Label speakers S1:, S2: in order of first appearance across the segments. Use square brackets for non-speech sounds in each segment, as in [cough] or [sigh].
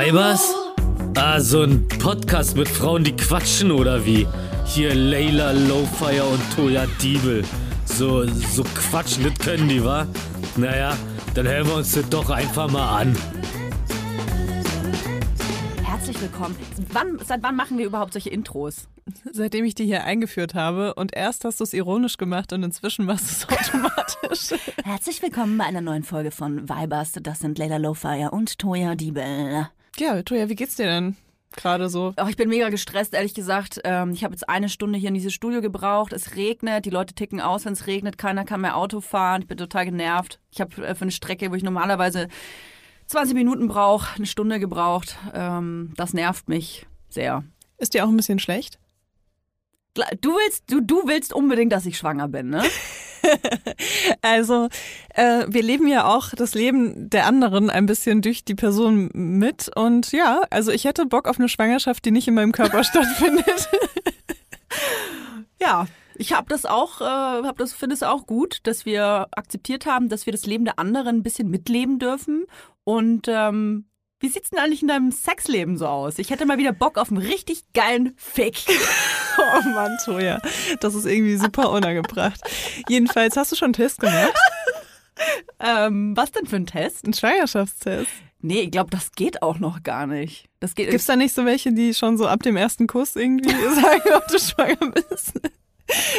S1: Weibers? Ah, so ein Podcast mit Frauen, die quatschen oder wie? Hier Layla Lowfire und Toya Diebel. So, so quatschen, das können die, wa? Naja, dann hören wir uns das doch einfach mal an.
S2: Herzlich willkommen. Wann, seit wann machen wir überhaupt solche Intros?
S3: Seitdem ich die hier eingeführt habe und erst hast du es ironisch gemacht und inzwischen machst du es automatisch. [laughs]
S2: Herzlich willkommen bei einer neuen Folge von Vibers. Das sind Layla Lowfire und Toya Diebel.
S3: Ja, Toja, wie geht's dir denn gerade so?
S2: Oh, ich bin mega gestresst, ehrlich gesagt. Ähm, ich habe jetzt eine Stunde hier in dieses Studio gebraucht. Es regnet, die Leute ticken aus, wenn es regnet. Keiner kann mehr Auto fahren. Ich bin total genervt. Ich habe äh, für eine Strecke, wo ich normalerweise 20 Minuten brauche, eine Stunde gebraucht. Ähm, das nervt mich sehr.
S3: Ist dir auch ein bisschen schlecht?
S2: Du willst, du, du willst unbedingt, dass ich schwanger bin, ne? [laughs] [laughs]
S3: Also, äh, wir leben ja auch das Leben der anderen ein bisschen durch die Person mit. Und ja, also ich hätte Bock auf eine Schwangerschaft, die nicht in meinem Körper [laughs] stattfindet. [laughs]
S2: Ja, ich habe das auch, äh, hab das finde es auch gut, dass wir akzeptiert haben, dass wir das Leben der anderen ein bisschen mitleben dürfen. Und ähm, wie sieht's denn eigentlich in deinem Sexleben so aus? Ich hätte mal wieder Bock auf einen richtig geilen Fick. [laughs]
S3: oh Mann, Toja, das ist irgendwie super unangebracht. Jedenfalls, hast du schon einen Test gemacht? [laughs]
S2: ähm, was denn für ein Test?
S3: Ein Schwangerschaftstest?
S2: Nee, ich glaube, das geht auch noch gar nicht. Das geht
S3: Gibt's da nicht so welche, die schon so ab dem ersten Kuss irgendwie [laughs] sagen, ob du schwanger bist?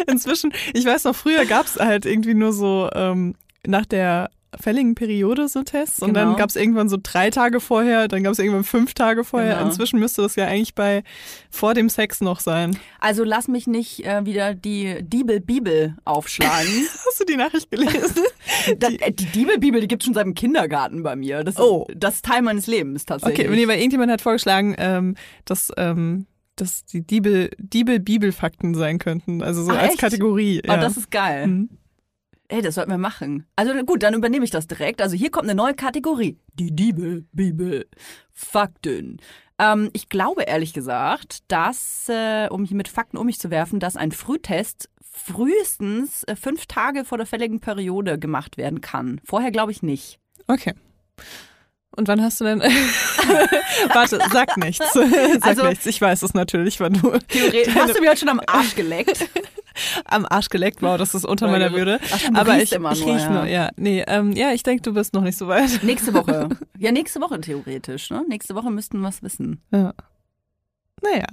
S3: Inzwischen, ich weiß noch, früher gab's halt irgendwie nur so ähm, nach der fälligen Periode so Tests und
S2: Genau.
S3: dann gab's irgendwann so drei Tage vorher, dann gab's irgendwann fünf Tage vorher.
S2: Genau.
S3: Inzwischen müsste das ja eigentlich bei vor dem Sex noch sein.
S2: Also lass mich nicht äh, wieder die Diebel-Bibel aufschlagen. [laughs]
S3: Hast du die Nachricht gelesen? [laughs]
S2: Äh, die Diebel-Bibel, die gibt schon seit dem Kindergarten bei mir. Das,
S3: Oh.
S2: das ist Teil meines Lebens tatsächlich.
S3: Okay, nee, weil irgendjemand hat vorgeschlagen, ähm, dass, ähm, dass die Diebel, Diebel-Bibel-Fakten sein könnten. Also so
S2: Ah,
S3: als
S2: echt?
S3: Kategorie.
S2: Oh,
S3: Ja.
S2: das ist geil.
S3: Mhm.
S2: Ey, das sollten wir machen. Also gut, dann übernehme ich das direkt. Also hier kommt eine neue Kategorie. Die Diebel, Bibel, Fakten. Ähm, ich glaube ehrlich gesagt, dass, äh, um hier mit Fakten um mich zu werfen, dass ein Frühtest frühestens äh, fünf Tage vor der fälligen Periode gemacht werden kann. Vorher glaube ich nicht.
S3: Okay. Und wann hast du denn. [laughs] [laughs] Warte, sag nichts. [laughs] Sag
S2: Also-
S3: nichts. Ich weiß es natürlich, weil du
S2: Theoretisch. Hast du mir heute schon am Arsch geleckt?
S3: Am Arsch geleckt. Wow, das ist unter
S2: Ja,
S3: meiner Würde.
S2: Ach, stimmt,
S3: Aber ich,
S2: immer
S3: ich
S2: nur,
S3: riech
S2: ja.
S3: nur, ja. Nee, ähm, ja, ich denke, du bist noch nicht so weit. [laughs]
S2: Nächste Woche. [laughs] Ja, nächste Woche theoretisch. Ne? Nächste Woche müssten wir was wissen.
S3: Ja. Naja.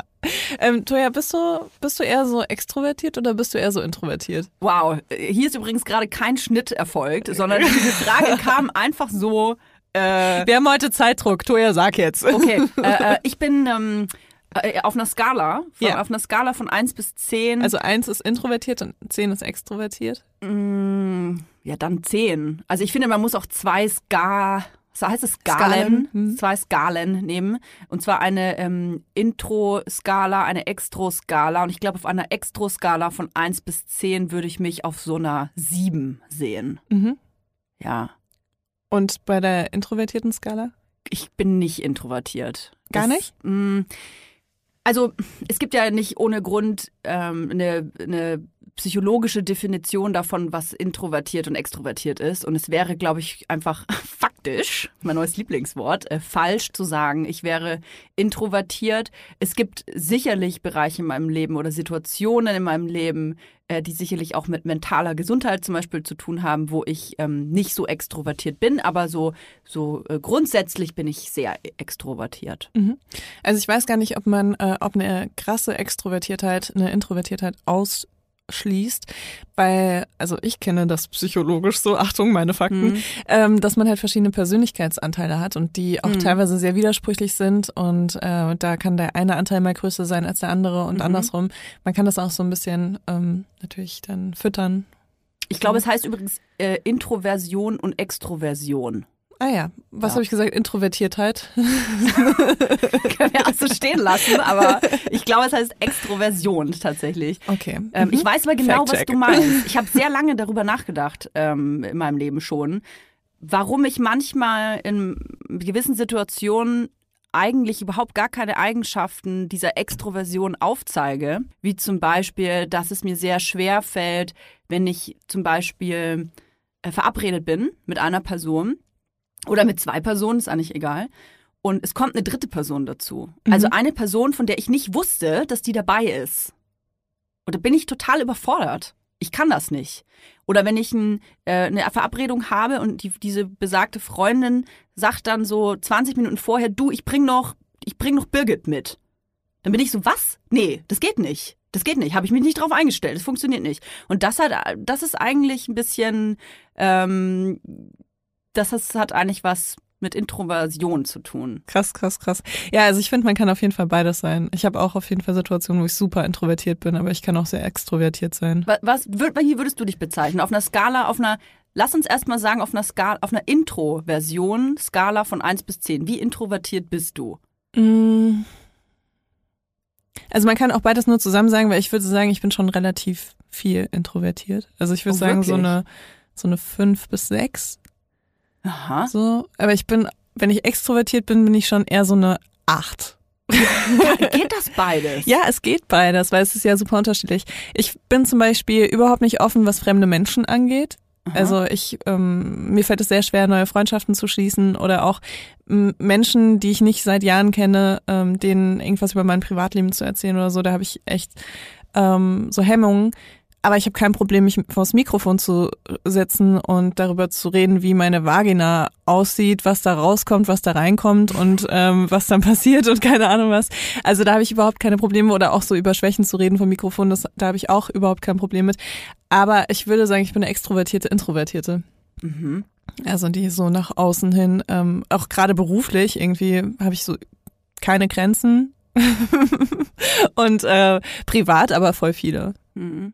S3: Ähm, Toja, bist du, bist du eher so extrovertiert oder bist du eher so introvertiert?
S2: Wow, hier ist übrigens gerade kein Schnitt erfolgt, sondern diese Frage [laughs] kam einfach so. Äh,
S3: Wir haben heute Zeitdruck. Toja, sag jetzt.
S2: okay, äh, äh, ich bin ähm, äh, auf einer Skala, von,
S3: Ja.
S2: auf einer Skala von 1 bis 10.
S3: Also eins ist introvertiert und zehn ist extrovertiert.
S2: Mm, ja, dann 10. Also ich finde, man muss auch zwei Ska, so heißt es Skalen,
S3: Skalen, hm.
S2: zwei Skalen nehmen. Und zwar eine ähm, Intro-Skala, eine Extro-Skala. Und ich glaube, auf einer Extro-Skala von 1 bis 10 würde ich mich auf so einer 7 sehen.
S3: Mhm.
S2: Ja.
S3: Und bei der introvertierten Skala?
S2: Ich bin nicht introvertiert.
S3: Gar nicht?
S2: mh, also es gibt ja nicht ohne Grund ähm, eine, eine psychologische Definition davon, was introvertiert und extrovertiert ist. Und es wäre, glaube ich, einfach [laughs] faktisch, mein neues Lieblingswort, äh, falsch zu sagen, ich wäre introvertiert. Es gibt sicherlich Bereiche in meinem Leben oder Situationen in meinem Leben, äh, die sicherlich auch mit mentaler Gesundheit zum Beispiel zu tun haben, wo ich ähm, nicht so extrovertiert bin, aber so, so äh, grundsätzlich bin ich sehr extrovertiert.
S3: Also ich weiß gar nicht, ob man, äh, ob eine krasse Extrovertiertheit eine Introvertiertheit ausschließt, weil, also ich kenne das psychologisch so, Achtung, meine Fakten,
S2: Mhm.
S3: ähm, dass man halt verschiedene Persönlichkeitsanteile hat und die auch
S2: Mhm.
S3: teilweise sehr widersprüchlich sind und äh, da kann der eine Anteil mal größer sein als der andere und
S2: Mhm.
S3: andersrum. Man kann das auch so ein bisschen ähm, natürlich dann füttern.
S2: Ich glaube, es heißt übrigens äh, Introversion und Extroversion.
S3: Ah ja, was
S2: Ja.
S3: habe ich gesagt? Introvertiertheit. [laughs]
S2: Können wir auch so stehen lassen, aber ich glaube, es heißt Extroversion tatsächlich.
S3: Okay.
S2: Ähm,
S3: Mhm.
S2: Ich weiß aber genau, was du meinst. Ich habe sehr lange darüber nachgedacht ähm, in meinem Leben schon, warum ich manchmal in gewissen Situationen eigentlich überhaupt gar keine Eigenschaften dieser Extroversion aufzeige, wie zum Beispiel, dass es mir sehr schwer fällt, wenn ich zum Beispiel äh, verabredet bin mit einer Person oder mit zwei Personen, ist eigentlich egal. und es kommt eine dritte Person dazu.
S3: Mhm.
S2: Also eine Person, von der ich nicht wusste, dass die dabei ist. Und da bin ich total überfordert. Ich kann das nicht. Oder wenn ich ein, äh, eine Verabredung habe und die, diese besagte Freundin sagt dann so 20 Minuten vorher, du, ich bring noch, ich bring noch Birgit mit. Dann bin ich so, was? Nee, das geht nicht. Das geht nicht. Habe ich mich nicht drauf eingestellt. Das funktioniert nicht. Und das hat, das ist eigentlich ein bisschen, ähm, das ist, hat eigentlich was mit Introversion zu tun.
S3: Krass, krass, krass. Ja, also ich finde, man kann auf jeden Fall beides sein. Ich habe auch auf jeden Fall Situationen, wo ich super introvertiert bin, aber ich kann auch sehr extrovertiert sein.
S2: Was, was wie würdest du dich bezeichnen? Auf einer Skala, auf einer, lass uns erstmal sagen, auf einer Skala, auf einer Intro-Version, Skala von 1 bis 10. Wie introvertiert bist du?
S3: Mm. Also man kann auch beides nur zusammen sagen, weil ich würde sagen, ich bin schon relativ viel introvertiert. Also ich würde
S2: Oh,
S3: sagen, so
S2: wirklich?
S3: eine, so eine fünf bis sechs.
S2: Aha.
S3: So. Aber ich bin, wenn ich extrovertiert bin, bin ich schon eher so eine acht. [laughs]
S2: Geht das beides?
S3: Ja, es geht beides, weil es ist ja super unterschiedlich. Ich bin zum Beispiel überhaupt nicht offen, was fremde Menschen angeht.
S2: Aha.
S3: Also ich, ähm, mir fällt es sehr schwer, neue Freundschaften zu schließen oder auch ähm, Menschen, die ich nicht seit Jahren kenne, ähm, denen irgendwas über mein Privatleben zu erzählen oder so. Da habe ich echt ähm, so Hemmungen. Aber ich habe kein Problem, mich vors Mikrofon zu setzen und darüber zu reden, wie meine Vagina aussieht, was da rauskommt, was da reinkommt und ähm, was dann [laughs] passiert und keine Ahnung was. Also da habe ich überhaupt keine Probleme oder auch so über Schwächen zu reden vom Mikrofon, das, da habe ich auch überhaupt kein Problem mit. Aber ich würde sagen, ich bin eine extrovertierte Introvertierte.
S2: Mhm.
S3: Also die so nach außen hin, ähm, auch gerade beruflich irgendwie habe ich so keine Grenzen [laughs] und äh, privat aber voll viele.
S2: Mhm.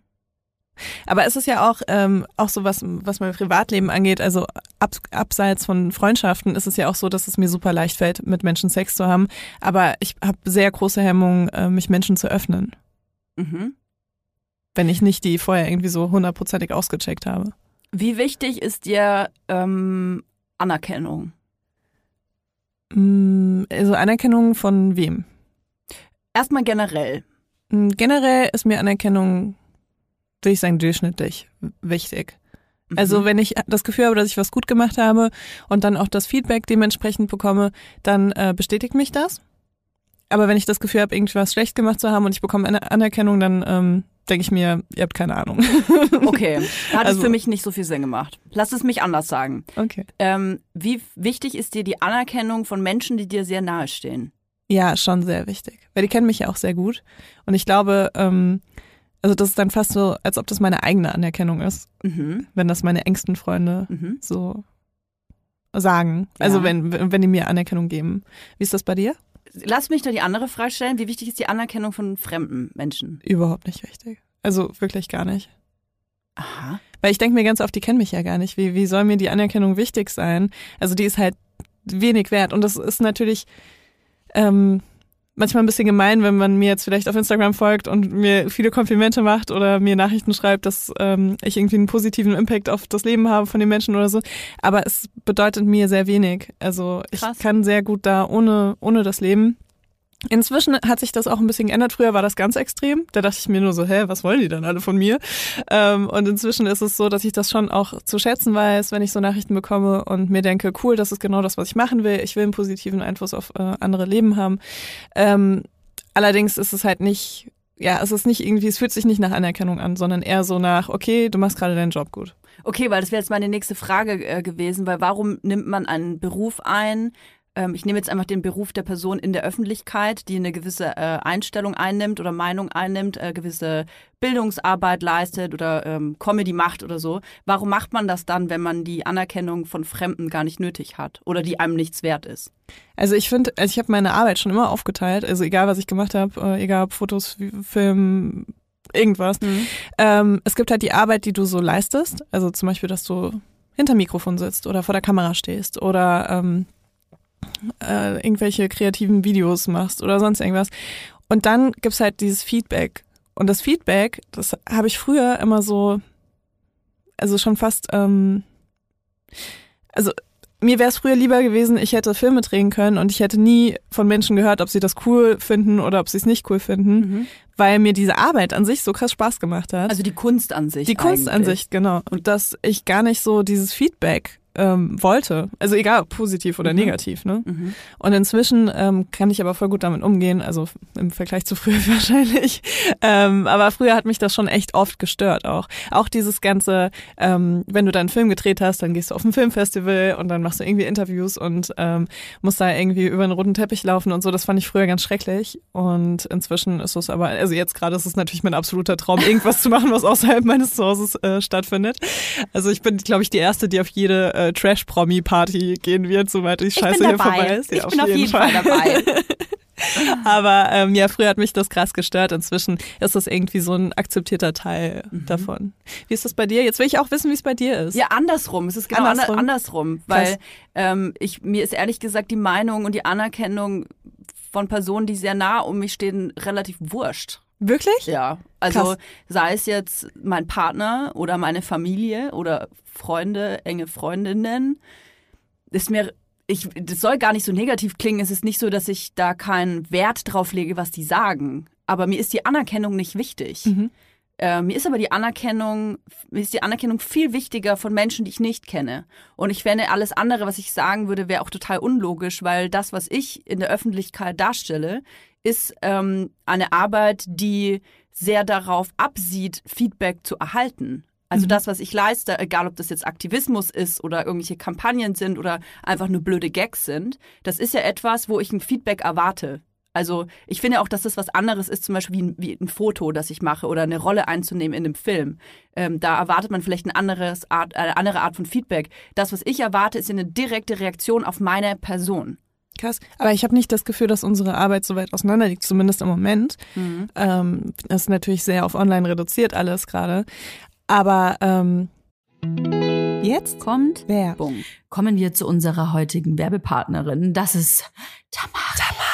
S3: Aber es ist ja auch ähm, auch so was was mein Privatleben angeht, also ab, abseits von Freundschaften ist es ja auch so, dass es mir super leicht fällt, mit Menschen Sex zu haben. Aber ich habe sehr große Hemmungen, äh, mich Menschen zu öffnen,
S2: Mhm.
S3: wenn ich nicht die vorher irgendwie so hundertprozentig ausgecheckt habe.
S2: Wie wichtig ist dir ähm, Anerkennung?
S3: Mm, Also Anerkennung von wem?
S2: Erstmal generell.
S3: Mm, Generell ist mir Anerkennung, würde ich sagen, durchschnittlich wichtig.
S2: Mhm.
S3: Also wenn ich das Gefühl habe, dass ich was gut gemacht habe und dann auch das Feedback dementsprechend bekomme, dann äh, bestätigt mich das. Aber wenn ich das Gefühl habe, irgendwie was schlecht gemacht zu haben und ich bekomme eine Anerkennung, dann ähm, denke ich mir, ihr habt keine Ahnung. [laughs]
S2: Okay, hat
S3: Also-
S2: es für mich nicht so viel Sinn gemacht. Lass es mich anders sagen.
S3: Okay.
S2: Ähm, wie wichtig ist dir die Anerkennung von Menschen, die dir sehr nahe stehen?
S3: Ja, schon sehr wichtig. Weil die kennen mich ja auch sehr gut. Und ich glaube, ähm, also das ist dann fast so, als ob das meine eigene Anerkennung ist,
S2: Mhm.
S3: wenn das meine engsten Freunde
S2: Mhm.
S3: so sagen. Also
S2: Ja.
S3: wenn, wenn die mir Anerkennung geben. Wie ist das bei dir?
S2: Lass mich da die andere Frage stellen. Wie wichtig ist die Anerkennung von fremden Menschen?
S3: Überhaupt nicht wichtig. Also wirklich gar nicht.
S2: Aha.
S3: Weil ich denke mir ganz oft, die kennen mich ja gar nicht. Wie, wie soll mir die Anerkennung wichtig sein? Also die ist halt wenig wert. Und das ist natürlich ähm, manchmal ein bisschen gemein, wenn man mir jetzt vielleicht auf Instagram folgt und mir viele Komplimente macht oder mir Nachrichten schreibt, dass ähm, ich irgendwie einen positiven Impact auf das Leben habe von den Menschen oder so. Aber es bedeutet mir sehr wenig. Also ich
S2: Krass.
S3: kann sehr gut da ohne, ohne das leben. Inzwischen hat sich das auch ein bisschen geändert. Früher war das ganz extrem. Da dachte ich mir nur so, hä, was wollen die dann alle von mir? Ähm, und inzwischen ist es so, dass ich das schon auch zu schätzen weiß, wenn ich so Nachrichten bekomme und mir denke, cool, das ist genau das, was ich machen will. Ich will einen positiven Einfluss auf äh, andere Leben haben. Ähm, allerdings ist es halt nicht, ja, es ist nicht irgendwie, es fühlt sich nicht nach Anerkennung an, sondern eher so nach, okay, du machst gerade deinen Job gut.
S2: Okay, weil das wäre jetzt meine nächste Frage äh, gewesen, weil warum nimmt man einen Beruf ein? Ähm, ich nehme jetzt einfach den Beruf der Person in der Öffentlichkeit, die eine gewisse äh, Einstellung einnimmt oder Meinung einnimmt, äh, gewisse Bildungsarbeit leistet oder ähm, Comedy macht oder so. Warum macht man das dann, wenn man die Anerkennung von Fremden gar nicht nötig hat oder die einem nichts wert ist?
S3: Also ich finde, also ich habe meine Arbeit schon immer aufgeteilt, also egal was ich gemacht habe, äh, egal ob Fotos, Film, irgendwas. Ähm, es gibt halt die Arbeit, die du so leistest, also zum Beispiel, dass du hinter Mikrofon sitzt oder vor der Kamera stehst oder ähm, äh, irgendwelche kreativen Videos machst oder sonst irgendwas. Und dann gibt's halt dieses Feedback. Und das Feedback, das habe ich früher immer so, also schon fast, ähm, also mir wäre es früher lieber gewesen, ich hätte Filme drehen können und ich hätte nie von Menschen gehört, ob sie das cool finden oder ob sie es nicht cool finden,
S2: Mhm.
S3: weil mir diese Arbeit an sich so krass Spaß gemacht hat.
S2: Also die Kunst an sich.
S3: die Kunst an sich, genau. Und dass ich gar nicht so dieses Feedback ähm, wollte. Also egal, positiv oder
S2: Mhm.
S3: negativ. Ne?
S2: Mhm.
S3: Und inzwischen ähm, kann ich aber voll gut damit umgehen, also im Vergleich zu früher [laughs] wahrscheinlich. Ähm, aber früher hat mich das schon echt oft gestört auch. Auch dieses ganze, ähm, wenn du einen Film gedreht hast, dann gehst du auf ein Filmfestival und dann machst du irgendwie Interviews und ähm, musst da irgendwie über einen roten Teppich laufen und so. Das fand ich früher ganz schrecklich. Und inzwischen ist es aber, also jetzt gerade ist es natürlich mein absoluter Traum, irgendwas zu machen, was außerhalb meines Zuhauses äh, stattfindet. Also ich bin, glaube ich, die Erste, die auf jede äh, Trash-Promi-Party gehen wird, soweit die
S2: Ich
S3: Scheiße hier vorbei ist. Ja,
S2: ich bin auf jeden Fall, dabei. [laughs]
S3: Aber ähm, ja, früher hat mich das krass gestört. Inzwischen ist das irgendwie so ein akzeptierter Teil
S2: Mhm.
S3: davon. Wie ist das bei dir? Jetzt will ich auch wissen, wie es bei dir ist.
S2: Ja, andersrum. Es ist genau andersrum,
S3: Andersrum?
S2: weil ähm, ich, mir ist ehrlich gesagt die Meinung und die Anerkennung von Personen, die sehr nah um mich stehen, relativ wurscht.
S3: Wirklich?
S2: Ja, also
S3: Krass.
S2: sei es jetzt mein Partner oder meine Familie oder Freunde, enge Freundinnen, ist mir ich das soll gar nicht so negativ klingen, es ist nicht so, dass ich da keinen Wert drauf lege, was die sagen, aber mir ist die Anerkennung nicht wichtig.
S3: Mhm.
S2: Äh, mir ist aber die Anerkennung, mir ist die Anerkennung viel wichtiger von Menschen, die ich nicht kenne. Und ich fände, alles andere, was ich sagen würde, wäre auch total unlogisch, weil das, was ich in der Öffentlichkeit darstelle, ist ähm, eine Arbeit, die sehr darauf absieht, Feedback zu erhalten. Also
S3: Mhm.
S2: das, was ich leiste, egal ob das jetzt Aktivismus ist oder irgendwelche Kampagnen sind oder einfach nur blöde Gags sind, das ist ja etwas, wo ich ein Feedback erwarte. Also ich finde auch, dass das was anderes ist, zum Beispiel wie ein, wie ein Foto, das ich mache oder eine Rolle einzunehmen in einem Film. Ähm, da erwartet man vielleicht ein anderes Art, eine andere Art von Feedback. Das, was ich erwarte, ist eine direkte Reaktion auf meine Person.
S3: Krass. Aber ich habe nicht das Gefühl, dass unsere Arbeit so weit auseinander liegt, zumindest im Moment. Ähm, das ist natürlich sehr auf online reduziert alles gerade. Aber ähm, jetzt
S2: Kommt
S3: wer?
S2: Werbung.
S4: Kommen wir zu unserer heutigen Werbepartnerin. Das ist Tamaris. Tamaris.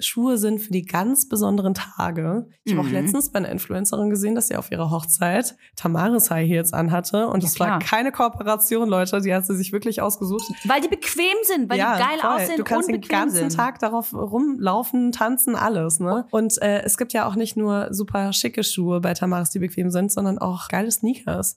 S5: Schuhe sind für die ganz besonderen Tage. Ich habe auch
S4: Mhm.
S5: letztens bei einer Influencerin gesehen, dass sie auf ihrer Hochzeit Tamaris High Heels anhatte und
S4: Ja,
S5: es war
S4: klar.
S5: keine Kooperation, Leute, die hat sie sich wirklich ausgesucht.
S4: Weil die bequem sind, weil die geil
S5: voll.
S4: aussehen
S5: Du kannst
S4: und
S5: den ganzen
S4: sind.
S5: Tag darauf rumlaufen, tanzen, alles. Ne? Und äh, es gibt ja auch nicht nur super schicke Schuhe bei Tamaris, die bequem sind, sondern auch geile Sneakers.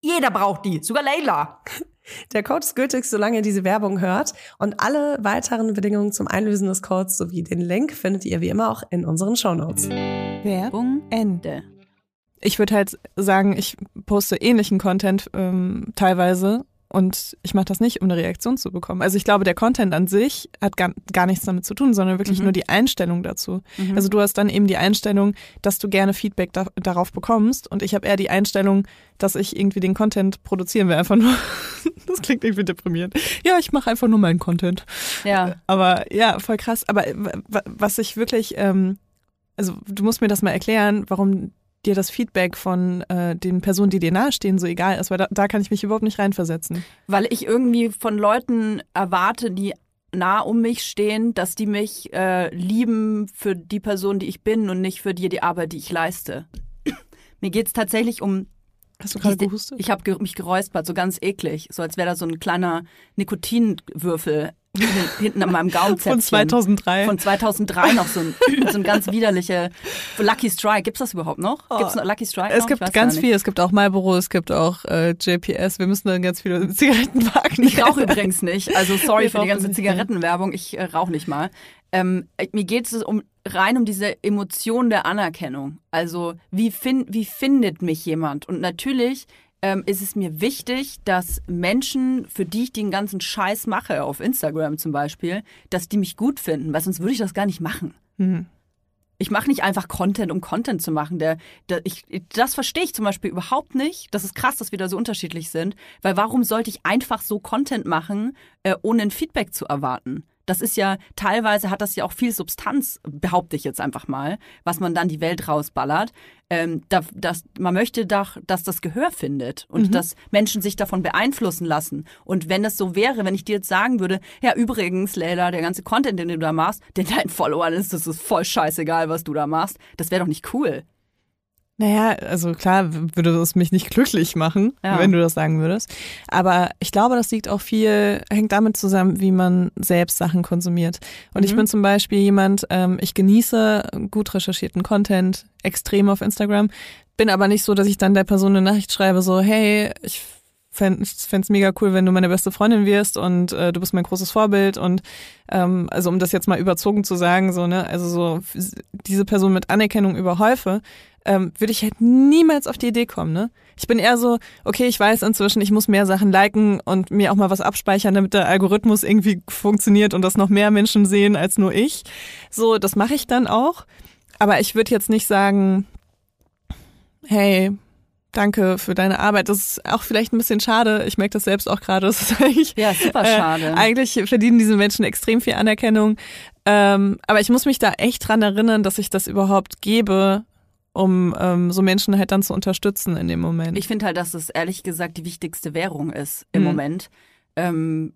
S4: jeder braucht die, sogar Leila. [laughs]
S5: Der Code ist gültig, solange ihr diese Werbung hört. Und alle weiteren Bedingungen zum Einlösen des Codes sowie den Link findet ihr wie immer auch in unseren Shownotes.
S3: Werbung Ende. Ich würde halt sagen, ich poste ähnlichen Content ähm, teilweise und ich mache das nicht, um eine Reaktion zu bekommen. Also ich glaube, der Content an sich hat gar, gar nichts damit zu tun, sondern wirklich
S2: Mhm.
S3: nur die Einstellung dazu.
S2: Mhm.
S3: Also du hast dann eben die Einstellung, dass du gerne Feedback da, darauf bekommst und ich habe eher die Einstellung, dass ich irgendwie den Content produzieren will. Einfach nur, [laughs] das klingt irgendwie deprimierend. Ja, ich mache einfach nur meinen Content.
S2: ja.
S3: Aber ja, voll krass. Aber was ich wirklich, ähm, also du musst mir das mal erklären, warum dir das Feedback von äh, den Personen, die dir nahestehen, so egal ist, weil da, da kann ich mich überhaupt nicht reinversetzen.
S2: Weil ich irgendwie von Leuten erwarte, die nah um mich stehen, dass die mich äh, lieben für die Person, die ich bin und nicht für die, die Arbeit, die ich leiste. Mir geht's tatsächlich um
S3: Hast du gerade gehustet?
S2: Ich habe mich geräuspert, so ganz eklig, so als wäre da so ein kleiner Nikotinwürfel hinten an meinem Gaumenzäpfchen.
S3: Von 2003.
S2: Von 2003 noch so ein, so ein ganz widerliche Lucky Strike. Gibt's das überhaupt noch? Gibt's noch Lucky Strike?
S3: Oh. es
S2: noch?
S3: Gibt ganz viel, es gibt auch Marlboro, es gibt auch äh, JPS, wir müssen dann ganz viele [laughs] Zigarettenwagen.
S2: Ich rauche übrigens nicht. Also sorry
S3: Wir
S2: für die ganze Zigarettenwerbung. Ich äh, rauche nicht mal. Ähm, äh, mir geht es um rein um diese Emotion der Anerkennung. Also wie, fin wie findet mich jemand? Und natürlich ähm, ist es mir wichtig, dass Menschen, für die ich den ganzen Scheiß mache, auf Instagram zum Beispiel, dass die mich gut finden, weil sonst würde ich das gar nicht machen.
S3: Mhm.
S2: Ich mache nicht einfach Content, um Content zu machen. Der, der, ich, das verstehe ich zum Beispiel überhaupt nicht. Das ist krass, dass wir da so unterschiedlich sind. Weil warum sollte ich einfach so Content machen, äh, ohne ein Feedback zu erwarten? Das ist ja, teilweise hat das ja auch viel Substanz, behaupte ich jetzt einfach mal, was man dann die Welt rausballert. Ähm, da, das, man möchte doch, dass das Gehör findet und dass Menschen sich davon beeinflussen lassen. Und wenn das so wäre, wenn ich dir jetzt sagen würde, ja übrigens, Leila, der ganze Content, den du da machst, den deinen Followern ist, das ist voll scheißegal, was du da machst, das wäre doch nicht cool.
S3: Naja, also klar würde es mich nicht glücklich machen,
S2: Ja.
S3: wenn du das sagen würdest. Aber ich glaube, das liegt auch viel, hängt damit zusammen, wie man selbst Sachen konsumiert. Und ich
S2: Mhm.
S3: bin zum Beispiel jemand, ähm, ich genieße gut recherchierten Content extrem auf Instagram, bin aber nicht so, dass ich dann der Person eine Nachricht schreibe, so, hey, ich fände es mega cool, wenn du meine beste Freundin wirst und äh, du bist mein großes Vorbild und ähm, also um das jetzt mal überzogen zu sagen, so, ne, also so diese Person mit Anerkennung überhäufe, ähm, würde ich halt niemals auf die Idee kommen, ne? Ich bin eher so, okay, ich weiß inzwischen, ich muss mehr Sachen liken und mir auch mal was abspeichern, damit der Algorithmus irgendwie funktioniert und das noch mehr Menschen sehen als nur ich. So, das mache ich dann auch. Aber ich würde jetzt nicht sagen, hey, danke für deine Arbeit. Das ist auch vielleicht ein bisschen schade. Ich merke das selbst auch gerade. [laughs] Das ist eigentlich
S2: Ja, super
S3: äh,
S2: schade.
S3: eigentlich verdienen diese Menschen extrem viel Anerkennung. Ähm, aber ich muss mich da echt dran erinnern, dass ich das überhaupt gebe, um ähm, so Menschen halt dann zu unterstützen in dem Moment.
S2: Ich finde halt, dass es ehrlich gesagt die wichtigste Währung ist im
S3: Mhm.
S2: Moment. Ähm,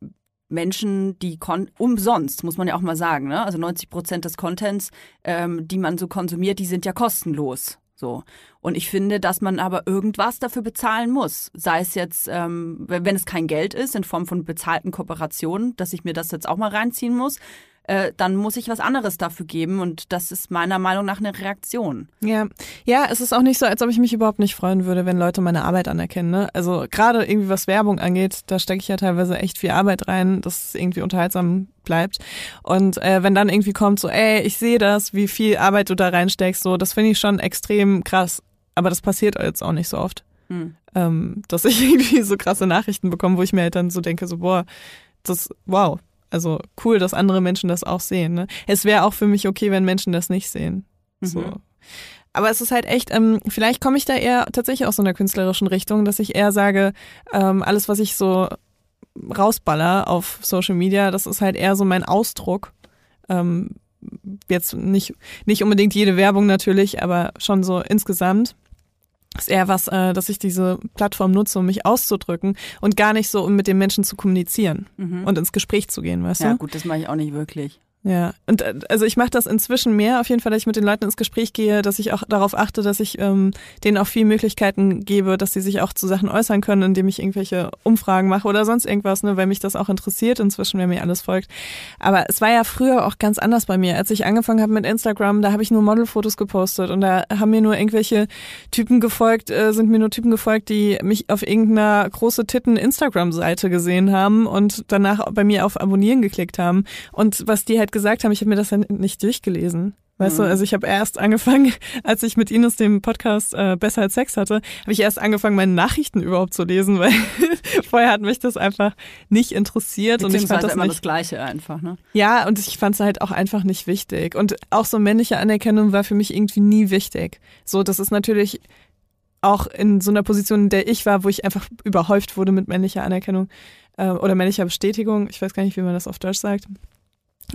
S2: Menschen, die umsonst, muss man ja auch mal sagen, ne? Also 90 Prozent des Contents, ähm, die man so konsumiert, die sind ja kostenlos. So. Und ich finde, dass man aber irgendwas dafür bezahlen muss. Sei es jetzt, ähm, wenn wenn es kein Geld ist, in Form von bezahlten Kooperationen, dass ich mir das jetzt auch mal reinziehen muss, äh, dann muss ich was anderes dafür geben. Und das ist meiner Meinung nach eine Reaktion.
S3: Ja, ja, es ist auch nicht so, als ob ich mich überhaupt nicht freuen würde, wenn Leute meine Arbeit anerkennen. Ne? Also gerade irgendwie was Werbung angeht, da stecke ich ja teilweise echt viel Arbeit rein, dass es irgendwie unterhaltsam bleibt. Und äh, wenn dann irgendwie kommt so, ey, ich sehe das, wie viel Arbeit du da reinsteckst, so, das finde ich schon extrem krass. Aber das passiert jetzt auch nicht so oft,
S2: Hm.
S3: ähm, dass ich [laughs] irgendwie so krasse Nachrichten bekomme, wo ich mir halt dann so denke, so, boah, das, wow. Also cool, dass andere Menschen das auch sehen. Ne? Es wäre auch für mich okay, wenn Menschen das nicht sehen. So.
S2: Mhm.
S3: Aber es ist halt echt, ähm, vielleicht komme ich da eher tatsächlich aus so einer künstlerischen Richtung, dass ich eher sage, ähm, alles, was ich so rausballer auf Social Media, das ist halt eher so mein Ausdruck. Ähm, jetzt nicht, nicht unbedingt jede Werbung natürlich, aber schon so insgesamt. Ist eher was, äh, dass ich diese Plattform nutze, um mich auszudrücken und gar nicht so, um mit den Menschen zu kommunizieren
S2: Mhm.
S3: und ins Gespräch zu gehen, weißt
S2: ja,
S3: du?
S2: gut, das mache ich auch nicht wirklich.
S3: Ja, und äh, also ich mache das inzwischen mehr, auf jeden Fall, dass ich mit den Leuten ins Gespräch gehe, dass ich auch darauf achte, dass ich ähm, denen auch viel Möglichkeiten gebe, dass sie sich auch zu Sachen äußern können, indem ich irgendwelche Umfragen mache oder sonst irgendwas, ne, weil mich das auch interessiert inzwischen, wer mir alles folgt. Aber es war ja früher auch ganz anders bei mir. Als ich angefangen habe mit Instagram, da habe ich nur Modelfotos gepostet und da haben mir nur irgendwelche Typen gefolgt, äh, sind mir nur Typen gefolgt, die mich auf irgendeiner große Titten Instagram-Seite gesehen haben und danach bei mir auf Abonnieren geklickt haben. Und was die halt gesagt haben, ich habe mir das dann nicht durchgelesen. Weißt
S2: Mhm.
S3: du, also ich habe erst angefangen, [laughs] als ich mit Ines dem Podcast äh, Besser als Sex hatte, habe ich erst angefangen, meine Nachrichten überhaupt zu lesen, [laughs] weil vorher hat mich das einfach nicht interessiert und ich fand das
S2: immer
S3: nicht.
S2: das Gleiche einfach, ne?
S3: Ja, und ich fand es halt auch einfach nicht wichtig. Und auch so männliche Anerkennung war für mich irgendwie nie wichtig. So, das ist natürlich auch in so einer Position, in der ich war, wo ich einfach überhäuft wurde mit männlicher Anerkennung äh, oder männlicher Bestätigung. Ich weiß gar nicht, wie man das auf Deutsch sagt.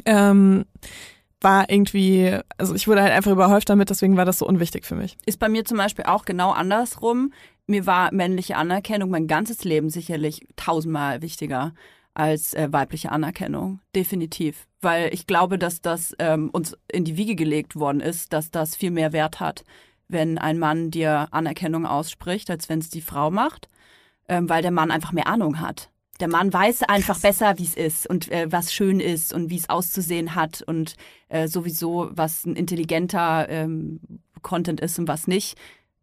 S3: Ähm, war irgendwie, also ich wurde halt einfach überhäuft damit, deswegen war das so unwichtig für mich.
S2: Ist bei mir zum Beispiel auch genau andersrum. Mir war männliche Anerkennung mein ganzes Leben sicherlich tausendmal wichtiger als äh, weibliche Anerkennung. Definitiv. Weil ich glaube, dass das ähm, uns in die Wiege gelegt worden ist, dass das viel mehr Wert hat, wenn ein Mann dir Anerkennung ausspricht, als wenn es die Frau macht. Ähm, weil der Mann einfach mehr Ahnung hat. Der Mann weiß einfach besser, wie es ist und äh, was schön ist und wie es auszusehen hat und äh, sowieso, was ein intelligenter ähm, Content ist und was nicht.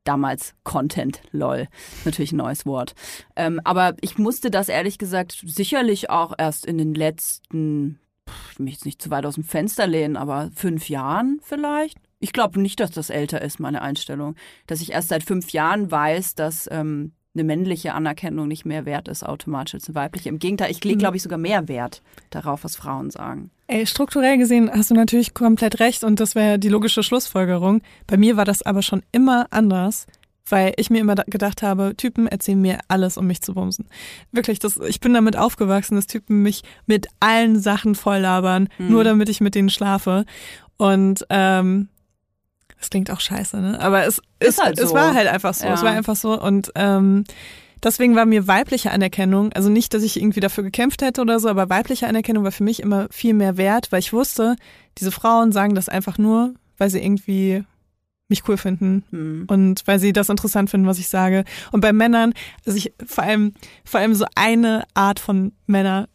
S2: Damals Content, lol. Natürlich ein neues Wort. Ähm, aber ich musste das ehrlich gesagt sicherlich auch erst in den letzten, pff, ich will mich jetzt nicht zu weit aus dem Fenster lehnen, aber fünf Jahren vielleicht. Ich glaube nicht, dass das älter ist, meine Einstellung. Dass ich erst seit fünf Jahren weiß, dass ähm, eine männliche Anerkennung nicht mehr wert ist automatisch als eine weibliche. Im Gegenteil, ich lege, glaube ich, sogar mehr Wert darauf, was Frauen sagen.
S3: Ey, strukturell gesehen hast du natürlich komplett recht und das wäre die logische Schlussfolgerung. Bei mir war das aber schon immer anders, weil ich mir immer da- gedacht habe, Typen erzählen mir alles, um mich zu bumsen. Wirklich, das, ich bin damit aufgewachsen, dass Typen mich mit allen Sachen volllabern,
S2: Mhm.
S3: nur damit ich mit denen schlafe. Und ähm, das klingt auch scheiße, ne? Aber es,
S2: Ist
S3: es,
S2: halt
S3: es
S2: so.
S3: war halt einfach so. Es
S2: Ja.
S3: war einfach so. Und ähm, deswegen war mir weibliche Anerkennung, also nicht, dass ich irgendwie dafür gekämpft hätte oder so, aber weibliche Anerkennung war für mich immer viel mehr wert, weil ich wusste, diese Frauen sagen das einfach nur, weil sie irgendwie mich cool finden
S2: Hm.
S3: und weil sie das interessant finden, was ich sage. Und bei Männern, also ich vor allem, vor allem so eine Art von Männer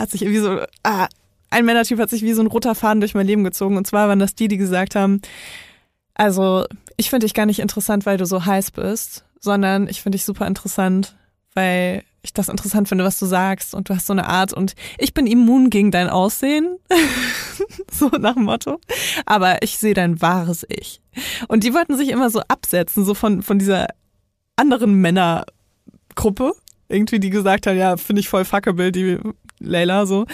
S3: hat sich irgendwie so, ah, ein Männertyp hat sich wie so ein roter Faden durch mein Leben gezogen. Und zwar waren das die, die gesagt haben, also ich finde dich gar nicht interessant, weil du so heiß bist, sondern ich finde dich super interessant, weil ich das interessant finde, was du sagst und du hast so eine Art und ich bin immun gegen dein Aussehen, [laughs] so nach dem Motto, aber ich sehe dein wahres Ich. Und die wollten sich immer so absetzen, so von, von dieser anderen Männergruppe, irgendwie, die gesagt hat, ja, finde ich voll fuckable, die Layla so.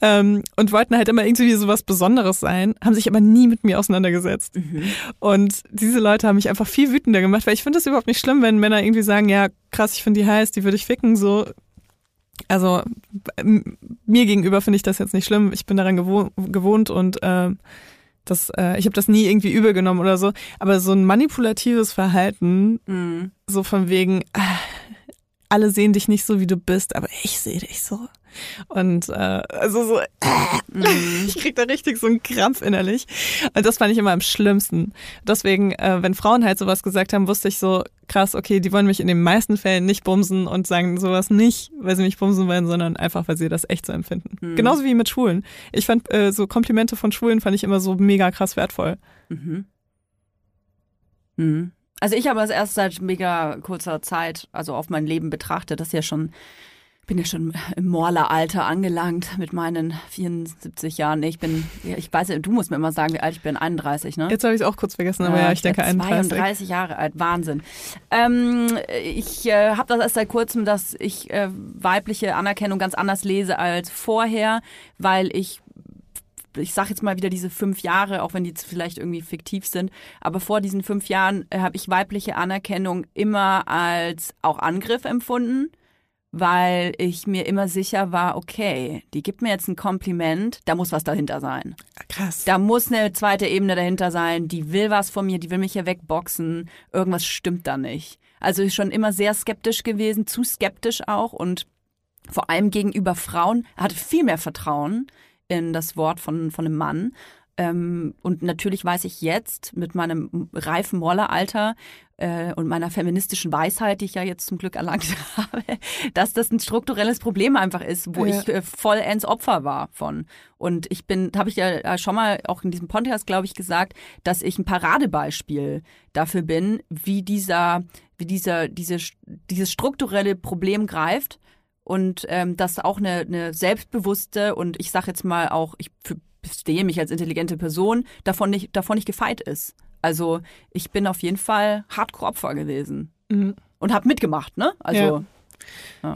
S3: Ähm, und wollten halt immer irgendwie so was Besonderes sein, haben sich aber nie mit mir auseinandergesetzt. Und diese Leute haben mich einfach viel wütender gemacht, weil ich finde es überhaupt nicht schlimm, wenn Männer irgendwie sagen, ja, krass, ich finde die heiß, die würde ich ficken, so. Also mir gegenüber finde ich das jetzt nicht schlimm. Ich bin daran gewohnt, gewohnt und ähm, das, äh, ich habe das nie irgendwie übel genommen oder so. Aber so ein manipulatives Verhalten,
S2: Hm.
S3: so von wegen, ah, alle sehen dich nicht so, wie du bist, aber ich sehe dich so. Und äh, also so,
S2: Mhm. [laughs]
S3: ich krieg da richtig so einen Krampf innerlich. Und das fand ich immer am schlimmsten. Deswegen, äh, wenn Frauen halt sowas gesagt haben, wusste ich so, krass, okay, die wollen mich in den meisten Fällen nicht bumsen und sagen sowas nicht, weil sie mich bumsen wollen, sondern einfach, weil sie das echt so empfinden.
S2: Mhm.
S3: Genauso wie mit Schwulen. Ich fand äh, so Komplimente von Schwulen fand ich immer so mega krass wertvoll.
S2: Mhm. Mhm. Also ich habe es erst seit mega kurzer Zeit, also auf mein Leben betrachtet, das ist ja schon, bin ja schon im Morler-Alter angelangt mit meinen 74 Jahren. Ich bin, ich weiß du musst mir immer sagen, wie alt ich bin, 31, ne?
S3: Jetzt habe ich es auch kurz vergessen, aber ja, ich denke
S2: werde
S3: 31.
S2: 32 Jahre alt, Wahnsinn. Ähm, ich äh, habe das erst seit kurzem, dass ich äh, weibliche Anerkennung ganz anders lese als vorher, weil ich ich sage jetzt mal wieder diese fünf Jahre, auch wenn die vielleicht irgendwie fiktiv sind, aber vor diesen fünf Jahren äh, habe ich weibliche Anerkennung immer als auch Angriff empfunden, weil ich mir immer sicher war, okay, die gibt mir jetzt ein Kompliment, da muss was dahinter sein.
S3: Krass.
S2: Da muss eine zweite Ebene dahinter sein, die will was von mir, die will mich hier wegboxen, irgendwas stimmt da nicht. Also ich schon immer sehr skeptisch gewesen, zu skeptisch auch und vor allem gegenüber Frauen, hatte viel mehr Vertrauen in das Wort von, von einem Mann. Ähm, und natürlich weiß ich jetzt mit meinem reifen Rolleralter äh, und meiner feministischen Weisheit, die ich ja jetzt zum Glück erlangt [laughs] habe, dass das ein strukturelles Problem einfach ist, wo
S3: Ja.
S2: ich äh, vollends Opfer war von. Und ich bin, habe ich ja äh, schon mal auch in diesem Podcast, glaube ich, gesagt, dass ich ein Paradebeispiel dafür bin, wie dieser, wie dieser, diese, dieses strukturelle Problem greift und ähm, dass auch eine, eine selbstbewusste und ich sage jetzt mal auch, ich für, sehe mich als intelligente Person, davon nicht, davon nicht gefeit ist. Also ich bin auf jeden Fall Hardcore-Opfer gewesen.
S3: Mhm.
S2: Und habe mitgemacht, ne? Also
S3: Ja.